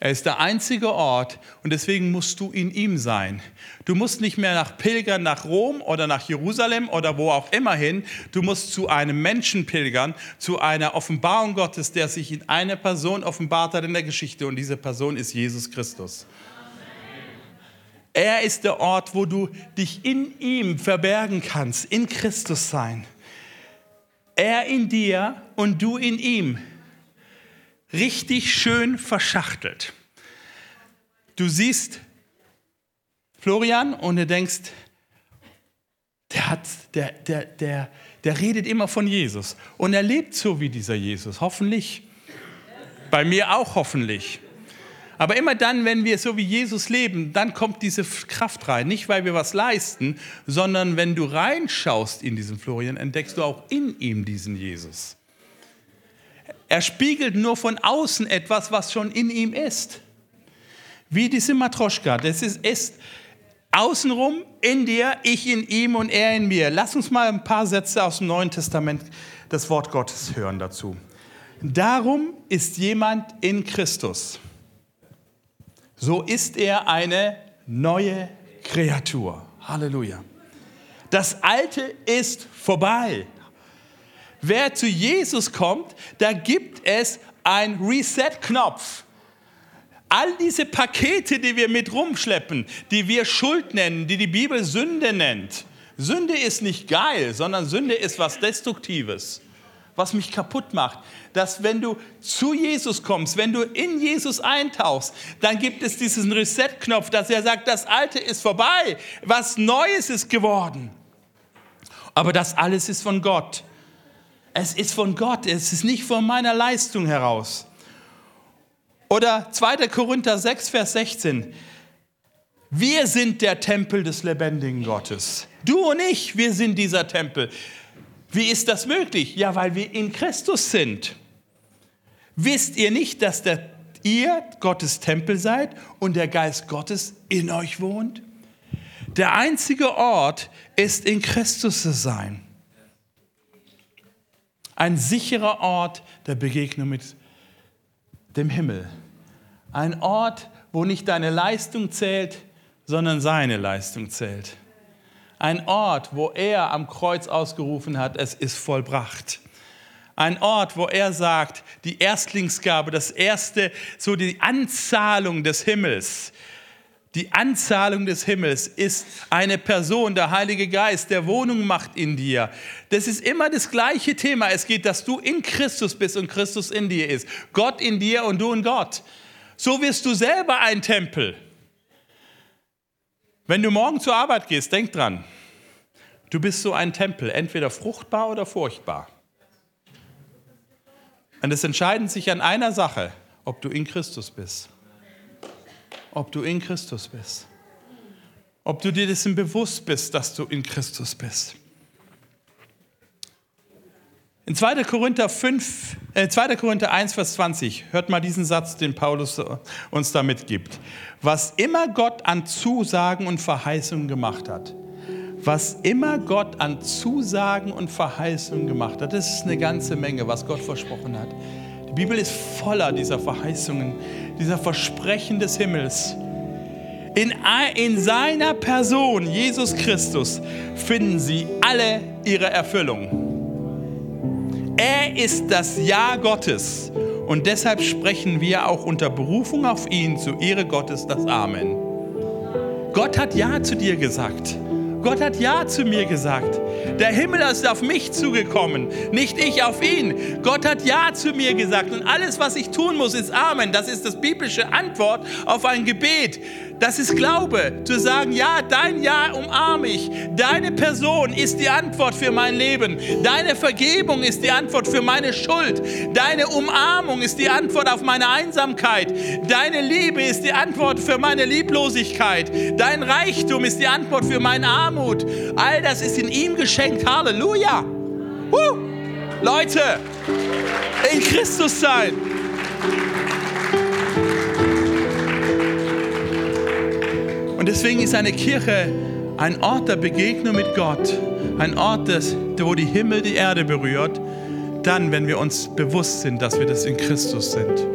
Er ist der einzige Ort und deswegen musst du in ihm sein. Du musst nicht mehr nach pilgern nach Rom oder nach Jerusalem oder wo auch immer hin. Du musst zu einem Menschen pilgern, zu einer Offenbarung Gottes, der sich in einer Person offenbart hat in der Geschichte und diese Person ist Jesus Christus. Er ist der Ort, wo du dich in ihm verbergen kannst, in Christus sein. Er in dir und du in ihm. Richtig schön verschachtelt. Du siehst Florian und du denkst, der, hat, der, der, der, der redet immer von Jesus und er lebt so wie dieser Jesus, hoffentlich. Bei mir auch hoffentlich. Aber immer dann, wenn wir so wie Jesus leben, dann kommt diese Kraft rein. Nicht, weil wir was leisten, sondern wenn du reinschaust in diesen Florian, entdeckst du auch in ihm diesen Jesus. Er spiegelt nur von außen etwas, was schon in ihm ist. Wie diese Matroschka. Das ist, ist außenrum in dir, ich in ihm und er in mir. Lass uns mal ein paar Sätze aus dem Neuen Testament das Wort Gottes hören dazu. Darum ist jemand in Christus so ist er eine neue Kreatur. Halleluja. Das Alte ist vorbei. Wer zu Jesus kommt, da gibt es einen Reset-Knopf. All diese Pakete, die wir mit rumschleppen, die wir Schuld nennen, die die Bibel Sünde nennt. Sünde ist nicht geil, sondern Sünde ist was Destruktives was mich kaputt macht. Dass wenn du zu Jesus kommst, wenn du in Jesus eintauchst, dann gibt es diesen Reset-Knopf, dass er sagt, das Alte ist vorbei, was Neues ist geworden. Aber das alles ist von Gott. Es ist von Gott, es ist nicht von meiner Leistung heraus. Oder 2. Korinther 6, Vers 16. Wir sind der Tempel des lebendigen Gottes. Du und ich, wir sind dieser Tempel. Wie ist das möglich? Ja, weil wir in Christus sind. Wisst ihr nicht, dass der, ihr Gottes Tempel seid und der Geist Gottes in euch wohnt? Der einzige Ort ist in Christus zu sein. Ein sicherer Ort der Begegnung mit dem Himmel. Ein Ort, wo nicht deine Leistung zählt, sondern seine Leistung zählt. Ein Ort, wo er am Kreuz ausgerufen hat, es ist vollbracht. Ein Ort, wo er sagt, die Erstlingsgabe, das erste, so die Anzahlung des Himmels. Die Anzahlung des Himmels ist eine Person, der Heilige Geist, der Wohnung macht in dir. Das ist immer das gleiche Thema. Es geht, dass du in Christus bist und Christus in dir ist. Gott in dir und du in Gott. So wirst du selber ein Tempel. Wenn du morgen zur Arbeit gehst, denk dran, du bist so ein Tempel, entweder fruchtbar oder furchtbar. Und es entscheidet sich an einer Sache, ob du in Christus bist. Ob du in Christus bist. Ob du dir dessen bewusst bist, dass du in Christus bist. In 2. Korinther, 5, äh 2. Korinther 1, Vers 20, hört mal diesen Satz, den Paulus uns da mitgibt. Was immer Gott an Zusagen und Verheißungen gemacht hat, was immer Gott an Zusagen und Verheißungen gemacht hat, das ist eine ganze Menge, was Gott versprochen hat. Die Bibel ist voller dieser Verheißungen, dieser Versprechen des Himmels. In, in seiner Person, Jesus Christus, finden sie alle ihre Erfüllung. Er ist das Ja Gottes. Und deshalb sprechen wir auch unter Berufung auf ihn zu Ehre Gottes das Amen. Gott hat Ja zu dir gesagt. Gott hat Ja zu mir gesagt. Der Himmel ist auf mich zugekommen, nicht ich auf ihn. Gott hat Ja zu mir gesagt und alles, was ich tun muss, ist Amen. Das ist das biblische Antwort auf ein Gebet. Das ist Glaube, zu sagen, ja, dein Ja umarme ich. Deine Person ist die Antwort für mein Leben. Deine Vergebung ist die Antwort für meine Schuld. Deine Umarmung ist die Antwort auf meine Einsamkeit. Deine Liebe ist die Antwort für meine Lieblosigkeit. Dein Reichtum ist die Antwort für meine Armut. All das ist in ihm geschenkt. Halleluja. Uh, Leute, in Christus sein. Deswegen ist eine Kirche ein Ort der Begegnung mit Gott, ein Ort, des, wo die Himmel die Erde berührt, dann, wenn wir uns bewusst sind, dass wir das in Christus sind.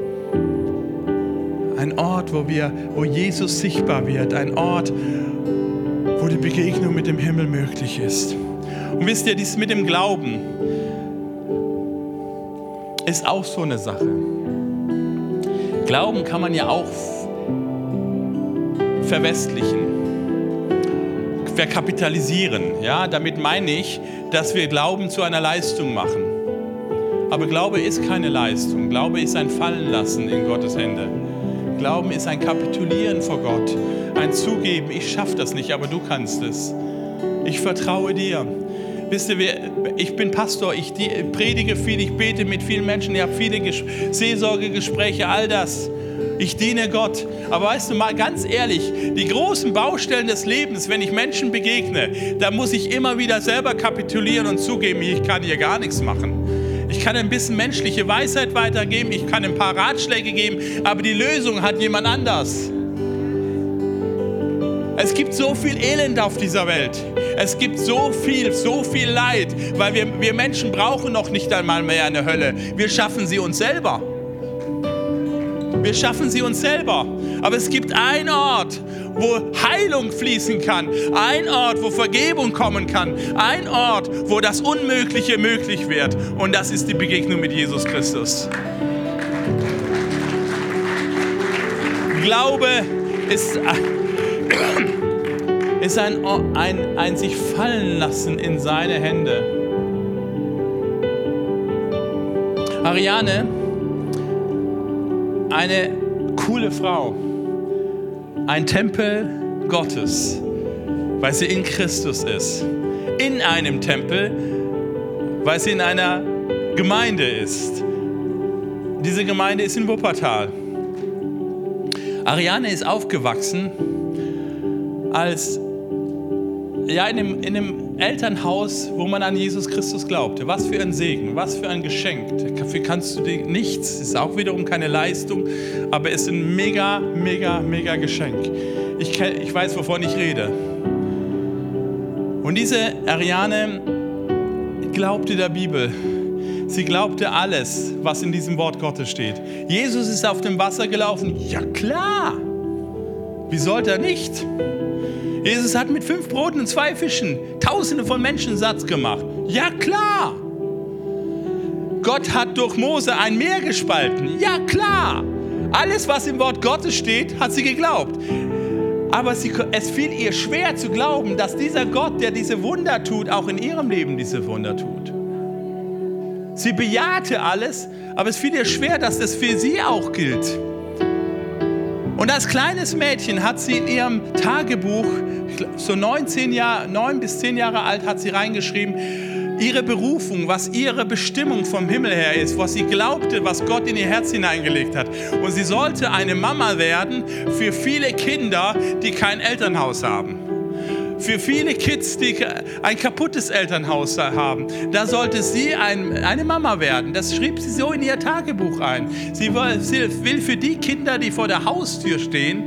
Ein Ort, wo, wir, wo Jesus sichtbar wird, ein Ort, wo die Begegnung mit dem Himmel möglich ist. Und wisst ihr, dies mit dem Glauben ist auch so eine Sache. Glauben kann man ja auch verwestlichen, verkapitalisieren. Ja, damit meine ich, dass wir Glauben zu einer Leistung machen. Aber Glaube ist keine Leistung. Glaube ist ein Fallenlassen in Gottes Hände. Glauben ist ein Kapitulieren vor Gott, ein Zugeben, ich schaffe das nicht, aber du kannst es. Ich vertraue dir. Wisst ihr, ich bin Pastor, ich predige viel, ich bete mit vielen Menschen, ich habe viele Seelsorgegespräche, all das. Ich diene Gott. Aber weißt du mal, ganz ehrlich, die großen Baustellen des Lebens, wenn ich Menschen begegne, da muss ich immer wieder selber kapitulieren und zugeben, ich kann hier gar nichts machen. Ich kann ein bisschen menschliche Weisheit weitergeben, ich kann ein paar Ratschläge geben, aber die Lösung hat jemand anders. Es gibt so viel Elend auf dieser Welt. Es gibt so viel, so viel Leid, weil wir, wir Menschen brauchen noch nicht einmal mehr eine Hölle. Wir schaffen sie uns selber. Wir schaffen sie uns selber. Aber es gibt einen Ort, wo Heilung fließen kann. Ein Ort, wo Vergebung kommen kann. Ein Ort, wo das Unmögliche möglich wird. Und das ist die Begegnung mit Jesus Christus. Glaube ist, ist ein, ein, ein sich fallen lassen in seine Hände. Ariane, eine coole Frau ein Tempel Gottes, weil sie in Christus ist. In einem Tempel, weil sie in einer Gemeinde ist. Diese Gemeinde ist in Wuppertal. Ariane ist aufgewachsen als ja, in, einem, in einem Elternhaus, wo man an Jesus Christus glaubte. Was für ein Segen, was für ein Geschenk. Dafür kannst du dir nichts. Ist auch wiederum keine Leistung, aber es ist ein mega, mega, mega Geschenk. Ich, ich weiß, wovon ich rede. Und diese Ariane glaubte der Bibel. Sie glaubte alles, was in diesem Wort Gottes steht. Jesus ist auf dem Wasser gelaufen. Ja klar. Wie sollte er nicht? Jesus hat mit fünf Broten und zwei Fischen Tausende von Menschen satt gemacht. Ja klar. Gott hat durch Mose ein Meer gespalten. Ja klar. Alles, was im Wort Gottes steht, hat sie geglaubt. Aber sie, es fiel ihr schwer zu glauben, dass dieser Gott, der diese Wunder tut, auch in ihrem Leben diese Wunder tut. Sie bejahte alles, aber es fiel ihr schwer, dass das für sie auch gilt. Und als kleines Mädchen hat sie in ihrem Tagebuch, so 19 Jahre, 9 bis 10 Jahre alt, hat sie reingeschrieben, ihre Berufung, was ihre Bestimmung vom Himmel her ist, was sie glaubte, was Gott in ihr Herz hineingelegt hat. Und sie sollte eine Mama werden für viele Kinder, die kein Elternhaus haben für viele Kids, die ein kaputtes Elternhaus haben. Da sollte sie ein, eine Mama werden. Das schrieb sie so in ihr Tagebuch ein. Sie will, sie will für die Kinder, die vor der Haustür stehen,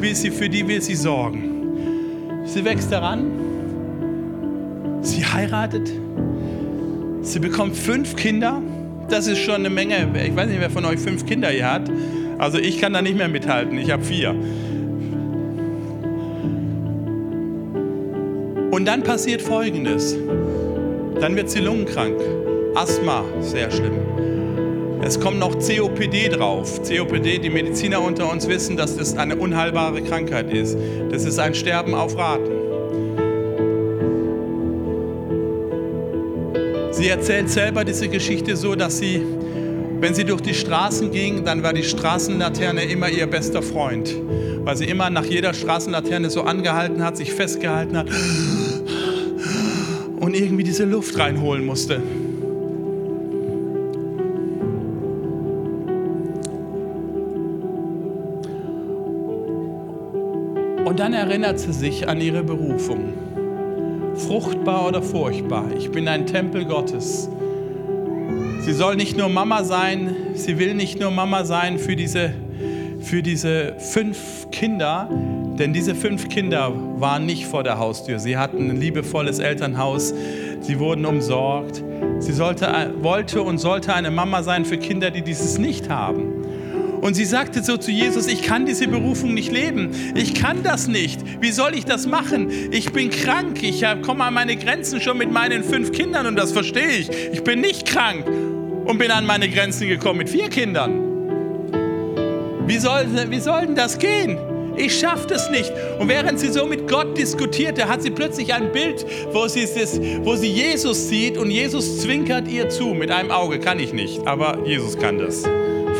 will sie, für die will sie sorgen. Sie wächst heran. Sie heiratet. Sie bekommt fünf Kinder. Das ist schon eine Menge. Ich weiß nicht, wer von euch fünf Kinder hier hat. Also ich kann da nicht mehr mithalten. Ich habe vier. Und dann passiert Folgendes. Dann wird sie lungenkrank. Asthma, sehr schlimm. Es kommt noch COPD drauf. COPD, die Mediziner unter uns wissen, dass das eine unheilbare Krankheit ist. Das ist ein Sterben auf Raten. Sie erzählt selber diese Geschichte so, dass sie, wenn sie durch die Straßen ging, dann war die Straßenlaterne immer ihr bester Freund, weil sie immer nach jeder Straßenlaterne so angehalten hat, sich festgehalten hat und irgendwie diese Luft reinholen musste. Und dann erinnert sie sich an ihre Berufung. Fruchtbar oder furchtbar, ich bin ein Tempel Gottes. Sie soll nicht nur Mama sein, sie will nicht nur Mama sein für diese, für diese fünf Kinder, denn diese fünf Kinder waren nicht vor der Haustür. Sie hatten ein liebevolles Elternhaus. Sie wurden umsorgt. Sie sollte, wollte und sollte eine Mama sein für Kinder, die dieses nicht haben. Und sie sagte so zu Jesus, ich kann diese Berufung nicht leben. Ich kann das nicht. Wie soll ich das machen? Ich bin krank. Ich komme an meine Grenzen schon mit meinen fünf Kindern und das verstehe ich. Ich bin nicht krank und bin an meine Grenzen gekommen mit vier Kindern. Wie soll, wie soll denn das gehen? Ich schaffe das nicht. Und während sie so mit Gott diskutierte, hat sie plötzlich ein Bild, wo sie, das, wo sie Jesus sieht und Jesus zwinkert ihr zu mit einem Auge. Kann ich nicht, aber Jesus kann das.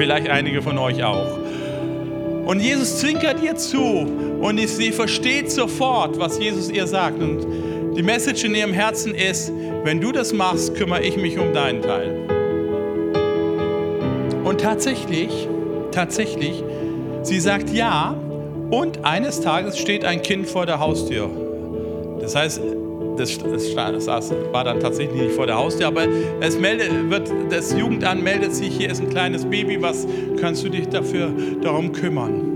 Vielleicht einige von euch auch. Und Jesus zwinkert ihr zu und sie versteht sofort, was Jesus ihr sagt. Und die Message in ihrem Herzen ist, wenn du das machst, kümmere ich mich um deinen Teil. Und tatsächlich, tatsächlich, sie sagt ja und eines Tages steht ein Kind vor der Haustür. Das heißt, das, das, war dann tatsächlich nicht vor der Haustür, aber es meldet, wird, das Jugendamt meldet sich, hier ist ein kleines Baby, was kannst du dich dafür darum kümmern?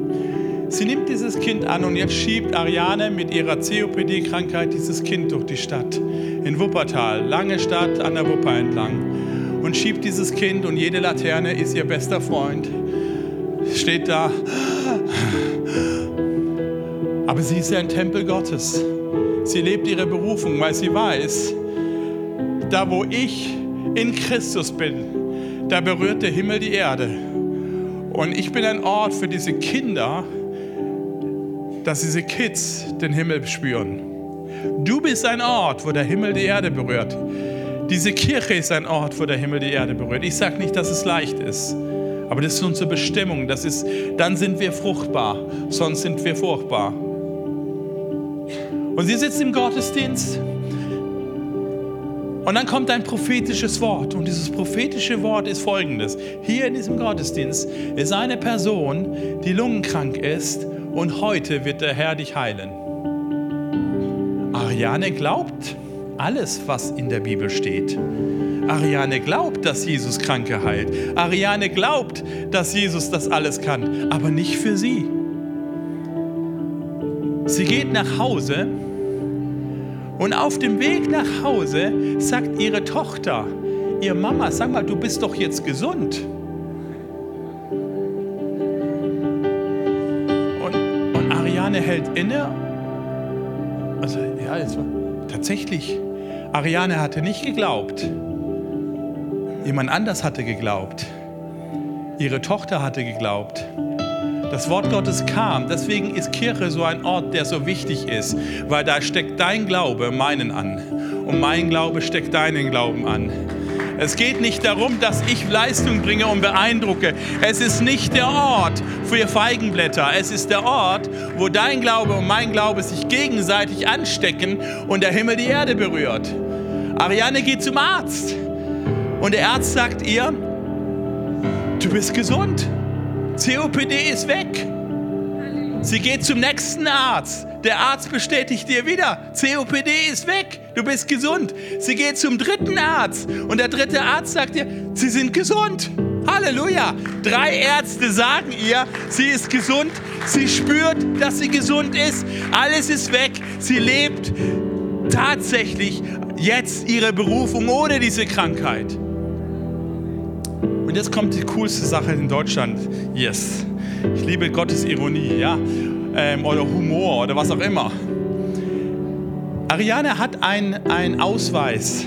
Sie nimmt dieses Kind an und jetzt schiebt Ariane mit ihrer COPD-Krankheit dieses Kind durch die Stadt. In Wuppertal, lange Stadt an der Wupper entlang. Und schiebt dieses Kind und jede Laterne ist ihr bester Freund. Steht da. Aber sie ist ja ein Tempel Gottes. Sie lebt ihre Berufung, weil sie weiß, da wo ich in Christus bin, da berührt der Himmel die Erde. Und ich bin ein Ort für diese Kinder, dass diese Kids den Himmel spüren. Du bist ein Ort, wo der Himmel die Erde berührt. Diese Kirche ist ein Ort, wo der Himmel die Erde berührt. Ich sage nicht, dass es leicht ist, aber das ist unsere Bestimmung. Das ist, dann sind wir fruchtbar, sonst sind wir furchtbar. Und sie sitzt im Gottesdienst und dann kommt ein prophetisches Wort. Und dieses prophetische Wort ist folgendes. Hier in diesem Gottesdienst ist eine Person, die lungenkrank ist und heute wird der Herr dich heilen. Ariane glaubt alles, was in der Bibel steht. Ariane glaubt, dass Jesus Kranke heilt. Ariane glaubt, dass Jesus das alles kann, aber nicht für sie. Sie geht nach Hause und auf dem Weg nach Hause sagt ihre Tochter, ihr Mama, sag mal, du bist doch jetzt gesund. Ariane hält inne. Also, ja, jetzt tatsächlich, Ariane hatte nicht geglaubt. Jemand anders hatte geglaubt. Ihre Tochter hatte geglaubt. Das Wort Gottes kam. Deswegen ist Kirche so ein Ort, der so wichtig ist, weil da steckt dein Glaube meinen an und mein Glaube steckt deinen Glauben an. Es geht nicht darum, dass ich Leistung bringe und beeindrucke. Es ist nicht der Ort für Feigenblätter. Es ist der Ort, wo dein Glaube und mein Glaube sich gegenseitig anstecken und der Himmel die Erde berührt. Ariane geht zum Arzt und der Arzt sagt ihr, du bist gesund. COPD ist weg. Sie geht zum nächsten Arzt. Der Arzt bestätigt dir wieder, COPD ist weg, du bist gesund. Sie geht zum dritten Arzt und der dritte Arzt sagt dir, Sie sind gesund. Halleluja. Drei Ärzte sagen ihr, sie ist gesund. Sie spürt, dass sie gesund ist. Alles ist weg. Sie lebt tatsächlich jetzt ihre Berufung ohne diese Krankheit. Und jetzt kommt die coolste Sache in Deutschland. Yes. Ich liebe Gottes Ironie, ja, ähm, oder Humor oder was auch immer. Ariane hat einen Ausweis,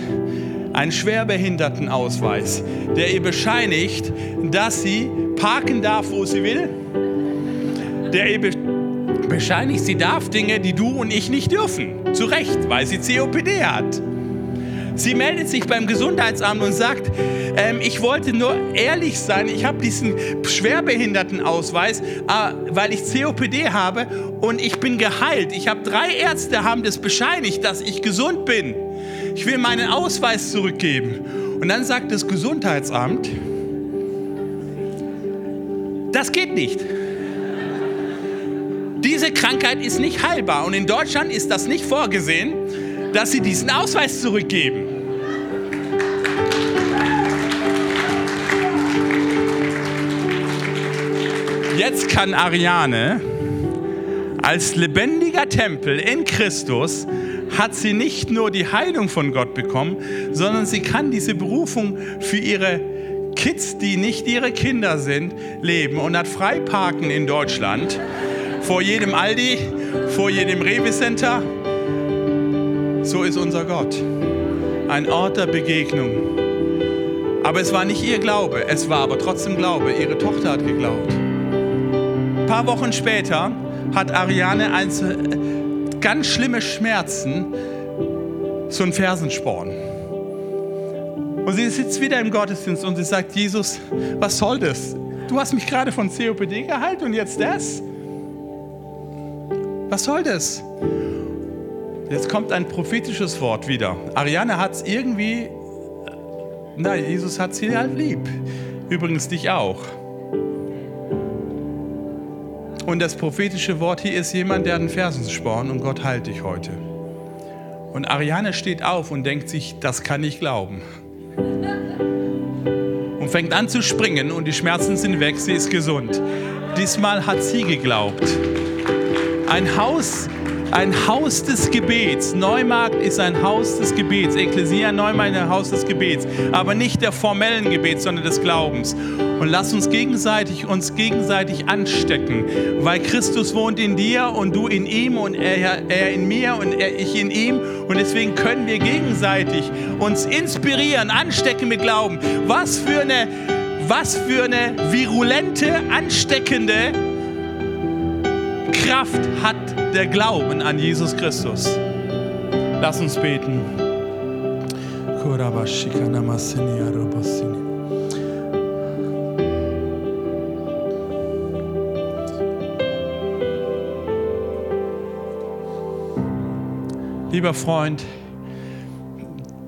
einen Schwerbehindertenausweis, der ihr bescheinigt, dass sie parken darf, wo sie will. Der ihr bescheinigt, sie darf Dinge, die du und ich nicht dürfen. Zu Recht, weil sie COPD hat. Sie meldet sich beim Gesundheitsamt und sagt, ähm, ich wollte nur ehrlich sein, ich habe diesen Schwerbehindertenausweis, äh, weil ich COPD habe und ich bin geheilt. Ich habe drei Ärzte, haben das bescheinigt, dass ich gesund bin. Ich will meinen Ausweis zurückgeben. Und dann sagt das Gesundheitsamt, das geht nicht. Diese Krankheit ist nicht heilbar und in Deutschland ist das nicht vorgesehen, dass sie diesen Ausweis zurückgeben. Jetzt kann Ariane als lebendiger Tempel in Christus hat sie nicht nur die Heilung von Gott bekommen, sondern sie kann diese Berufung für ihre Kids, die nicht ihre Kinder sind, leben und hat Freiparken in Deutschland. Vor jedem Aldi, vor jedem Rewe Center. So ist unser Gott. Ein Ort der Begegnung. Aber es war nicht ihr Glaube, es war aber trotzdem Glaube. Ihre Tochter hat geglaubt. Ein paar Wochen später hat Ariane eins, ganz schlimme Schmerzen, so ein Fersensporn. Und sie sitzt wieder im Gottesdienst und sie sagt, Jesus, was soll das? Du hast mich gerade von COPD gehalten und jetzt das? Was soll das? Jetzt kommt ein prophetisches Wort wieder. Ariane hat es irgendwie, na, Jesus hat sie halt lieb. Übrigens dich auch. Und das prophetische Wort hier ist jemand, der einen Fersensporn und Gott heilt dich heute. Und Ariane steht auf und denkt sich, das kann ich glauben. Und fängt an zu springen und die Schmerzen sind weg, sie ist gesund. Diesmal hat sie geglaubt. Ein Haus ein Haus des Gebets. Neumarkt ist ein Haus des Gebets. Ekklesia Neumarkt ist ein Haus des Gebets. Aber nicht der formellen Gebets, sondern des Glaubens. Und lass uns gegenseitig uns gegenseitig anstecken, weil Christus wohnt in dir und du in ihm und er, er in mir und er, ich in ihm. Und deswegen können wir gegenseitig uns inspirieren, anstecken mit Glauben. Was für eine, was für eine virulente, ansteckende Kraft hat der Glauben an Jesus Christus. Lass uns beten. Lieber Freund,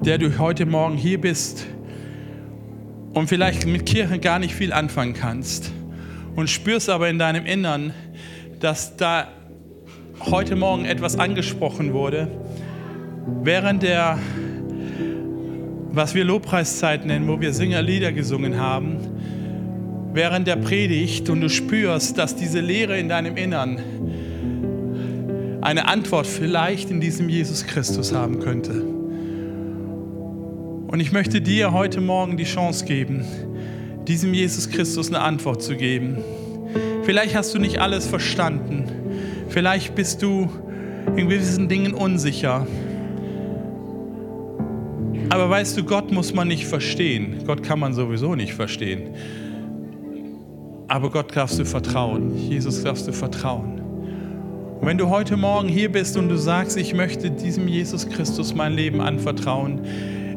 der du heute Morgen hier bist und vielleicht mit Kirche gar nicht viel anfangen kannst und spürst aber in deinem Innern, dass da heute Morgen etwas angesprochen wurde, während der, was wir Lobpreiszeit nennen, wo wir Singerlieder gesungen haben, während der Predigt und du spürst, dass diese Lehre in deinem Innern eine Antwort vielleicht in diesem Jesus Christus haben könnte. Und ich möchte dir heute Morgen die Chance geben, diesem Jesus Christus eine Antwort zu geben. Vielleicht hast du nicht alles verstanden. Vielleicht bist du in gewissen Dingen unsicher. Aber weißt du, Gott muss man nicht verstehen. Gott kann man sowieso nicht verstehen. Aber Gott darfst du vertrauen. Jesus darfst du vertrauen. Und wenn du heute Morgen hier bist und du sagst, ich möchte diesem Jesus Christus mein Leben anvertrauen,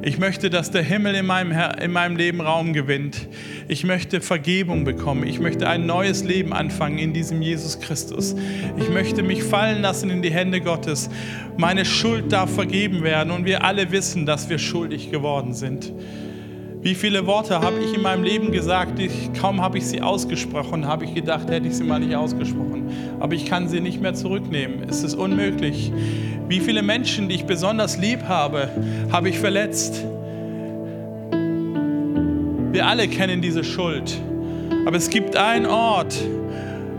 ich möchte, dass der Himmel in meinem, in meinem Leben Raum gewinnt. Ich möchte Vergebung bekommen. Ich möchte ein neues Leben anfangen in diesem Jesus Christus. Ich möchte mich fallen lassen in die Hände Gottes. Meine Schuld darf vergeben werden und wir alle wissen, dass wir schuldig geworden sind. Wie viele Worte habe ich in meinem Leben gesagt, ich, kaum habe ich sie ausgesprochen, habe ich gedacht, hätte ich sie mal nicht ausgesprochen. Aber ich kann sie nicht mehr zurücknehmen. Es ist unmöglich. Wie viele Menschen, die ich besonders lieb habe, habe ich verletzt. Wir alle kennen diese Schuld. Aber es gibt einen Ort,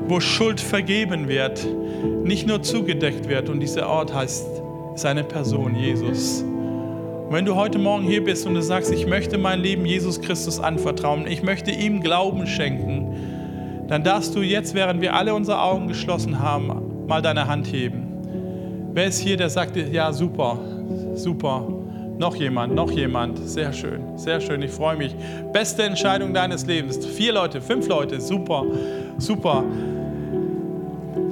wo Schuld vergeben wird, nicht nur zugedeckt wird. Und dieser Ort heißt seine Person, Jesus. Und wenn du heute Morgen hier bist und du sagst, ich möchte mein Leben Jesus Christus anvertrauen, ich möchte ihm Glauben schenken, dann darfst du jetzt, während wir alle unsere Augen geschlossen haben, mal deine Hand heben. Wer ist hier, der sagt, ja, super, super. Noch jemand, noch jemand. Sehr schön, sehr schön. Ich freue mich. Beste Entscheidung deines Lebens. Vier Leute, fünf Leute. Super, super.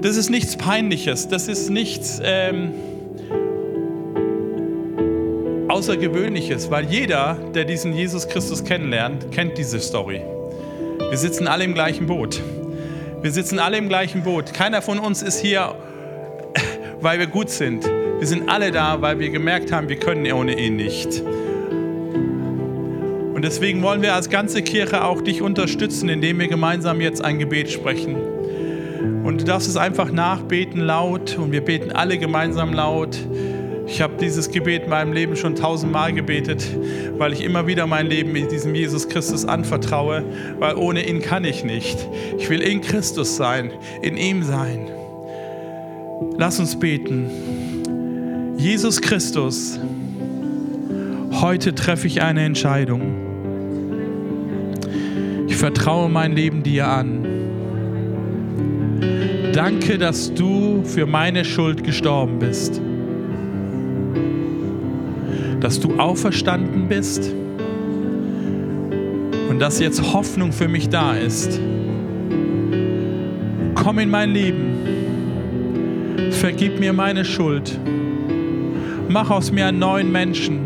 Das ist nichts Peinliches. Das ist nichts. Ähm, Außergewöhnliches, weil jeder, der diesen Jesus Christus kennenlernt, kennt diese Story. Wir sitzen alle im gleichen Boot. Wir sitzen alle im gleichen Boot. Keiner von uns ist hier, weil wir gut sind. Wir sind alle da, weil wir gemerkt haben, wir können ohne ihn nicht. Und deswegen wollen wir als ganze Kirche auch dich unterstützen, indem wir gemeinsam jetzt ein Gebet sprechen. Und du darfst es einfach nachbeten laut und wir beten alle gemeinsam laut. Ich habe dieses Gebet in meinem Leben schon tausendmal gebetet, weil ich immer wieder mein Leben mit diesem Jesus Christus anvertraue, weil ohne ihn kann ich nicht. Ich will in Christus sein, in ihm sein. Lass uns beten. Jesus Christus, heute treffe ich eine Entscheidung. Ich vertraue mein Leben dir an. Danke, dass du für meine Schuld gestorben bist dass du auferstanden bist und dass jetzt Hoffnung für mich da ist. Komm in mein Leben. Vergib mir meine Schuld. Mach aus mir einen neuen Menschen.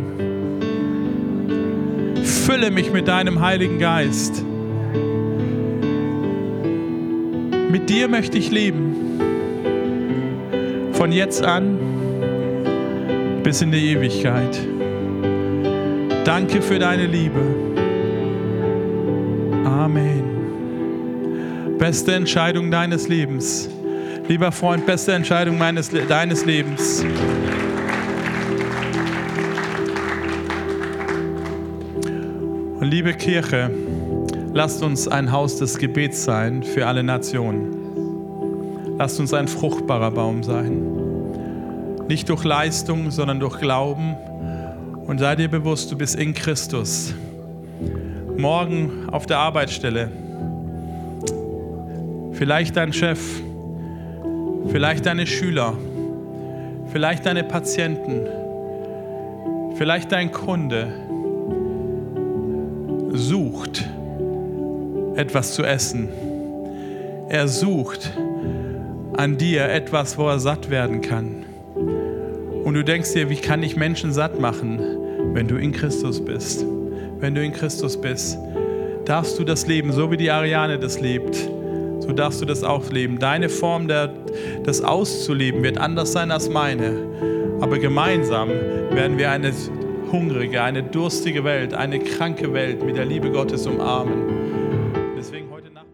Fülle mich mit deinem Heiligen Geist. Mit dir möchte ich leben. Von jetzt an bis in die Ewigkeit. Danke für deine Liebe. Amen. Beste Entscheidung deines Lebens. Lieber Freund, beste Entscheidung meines, deines Lebens. Und liebe Kirche, lasst uns ein Haus des Gebets sein für alle Nationen. Lasst uns ein fruchtbarer Baum sein. Nicht durch Leistung, sondern durch Glauben. Und sei dir bewusst, du bist in Christus. Morgen auf der Arbeitsstelle. Vielleicht dein Chef, vielleicht deine Schüler, vielleicht deine Patienten, vielleicht dein Kunde sucht etwas zu essen. Er sucht an dir etwas, wo er satt werden kann. Und du denkst dir, wie kann ich Menschen satt machen, wenn du in Christus bist? Wenn du in Christus bist, darfst du das leben, so wie die Ariane das lebt. So darfst du das auch leben. Deine Form, der, das auszuleben, wird anders sein als meine. Aber gemeinsam werden wir eine hungrige, eine durstige Welt, eine kranke Welt mit der Liebe Gottes umarmen.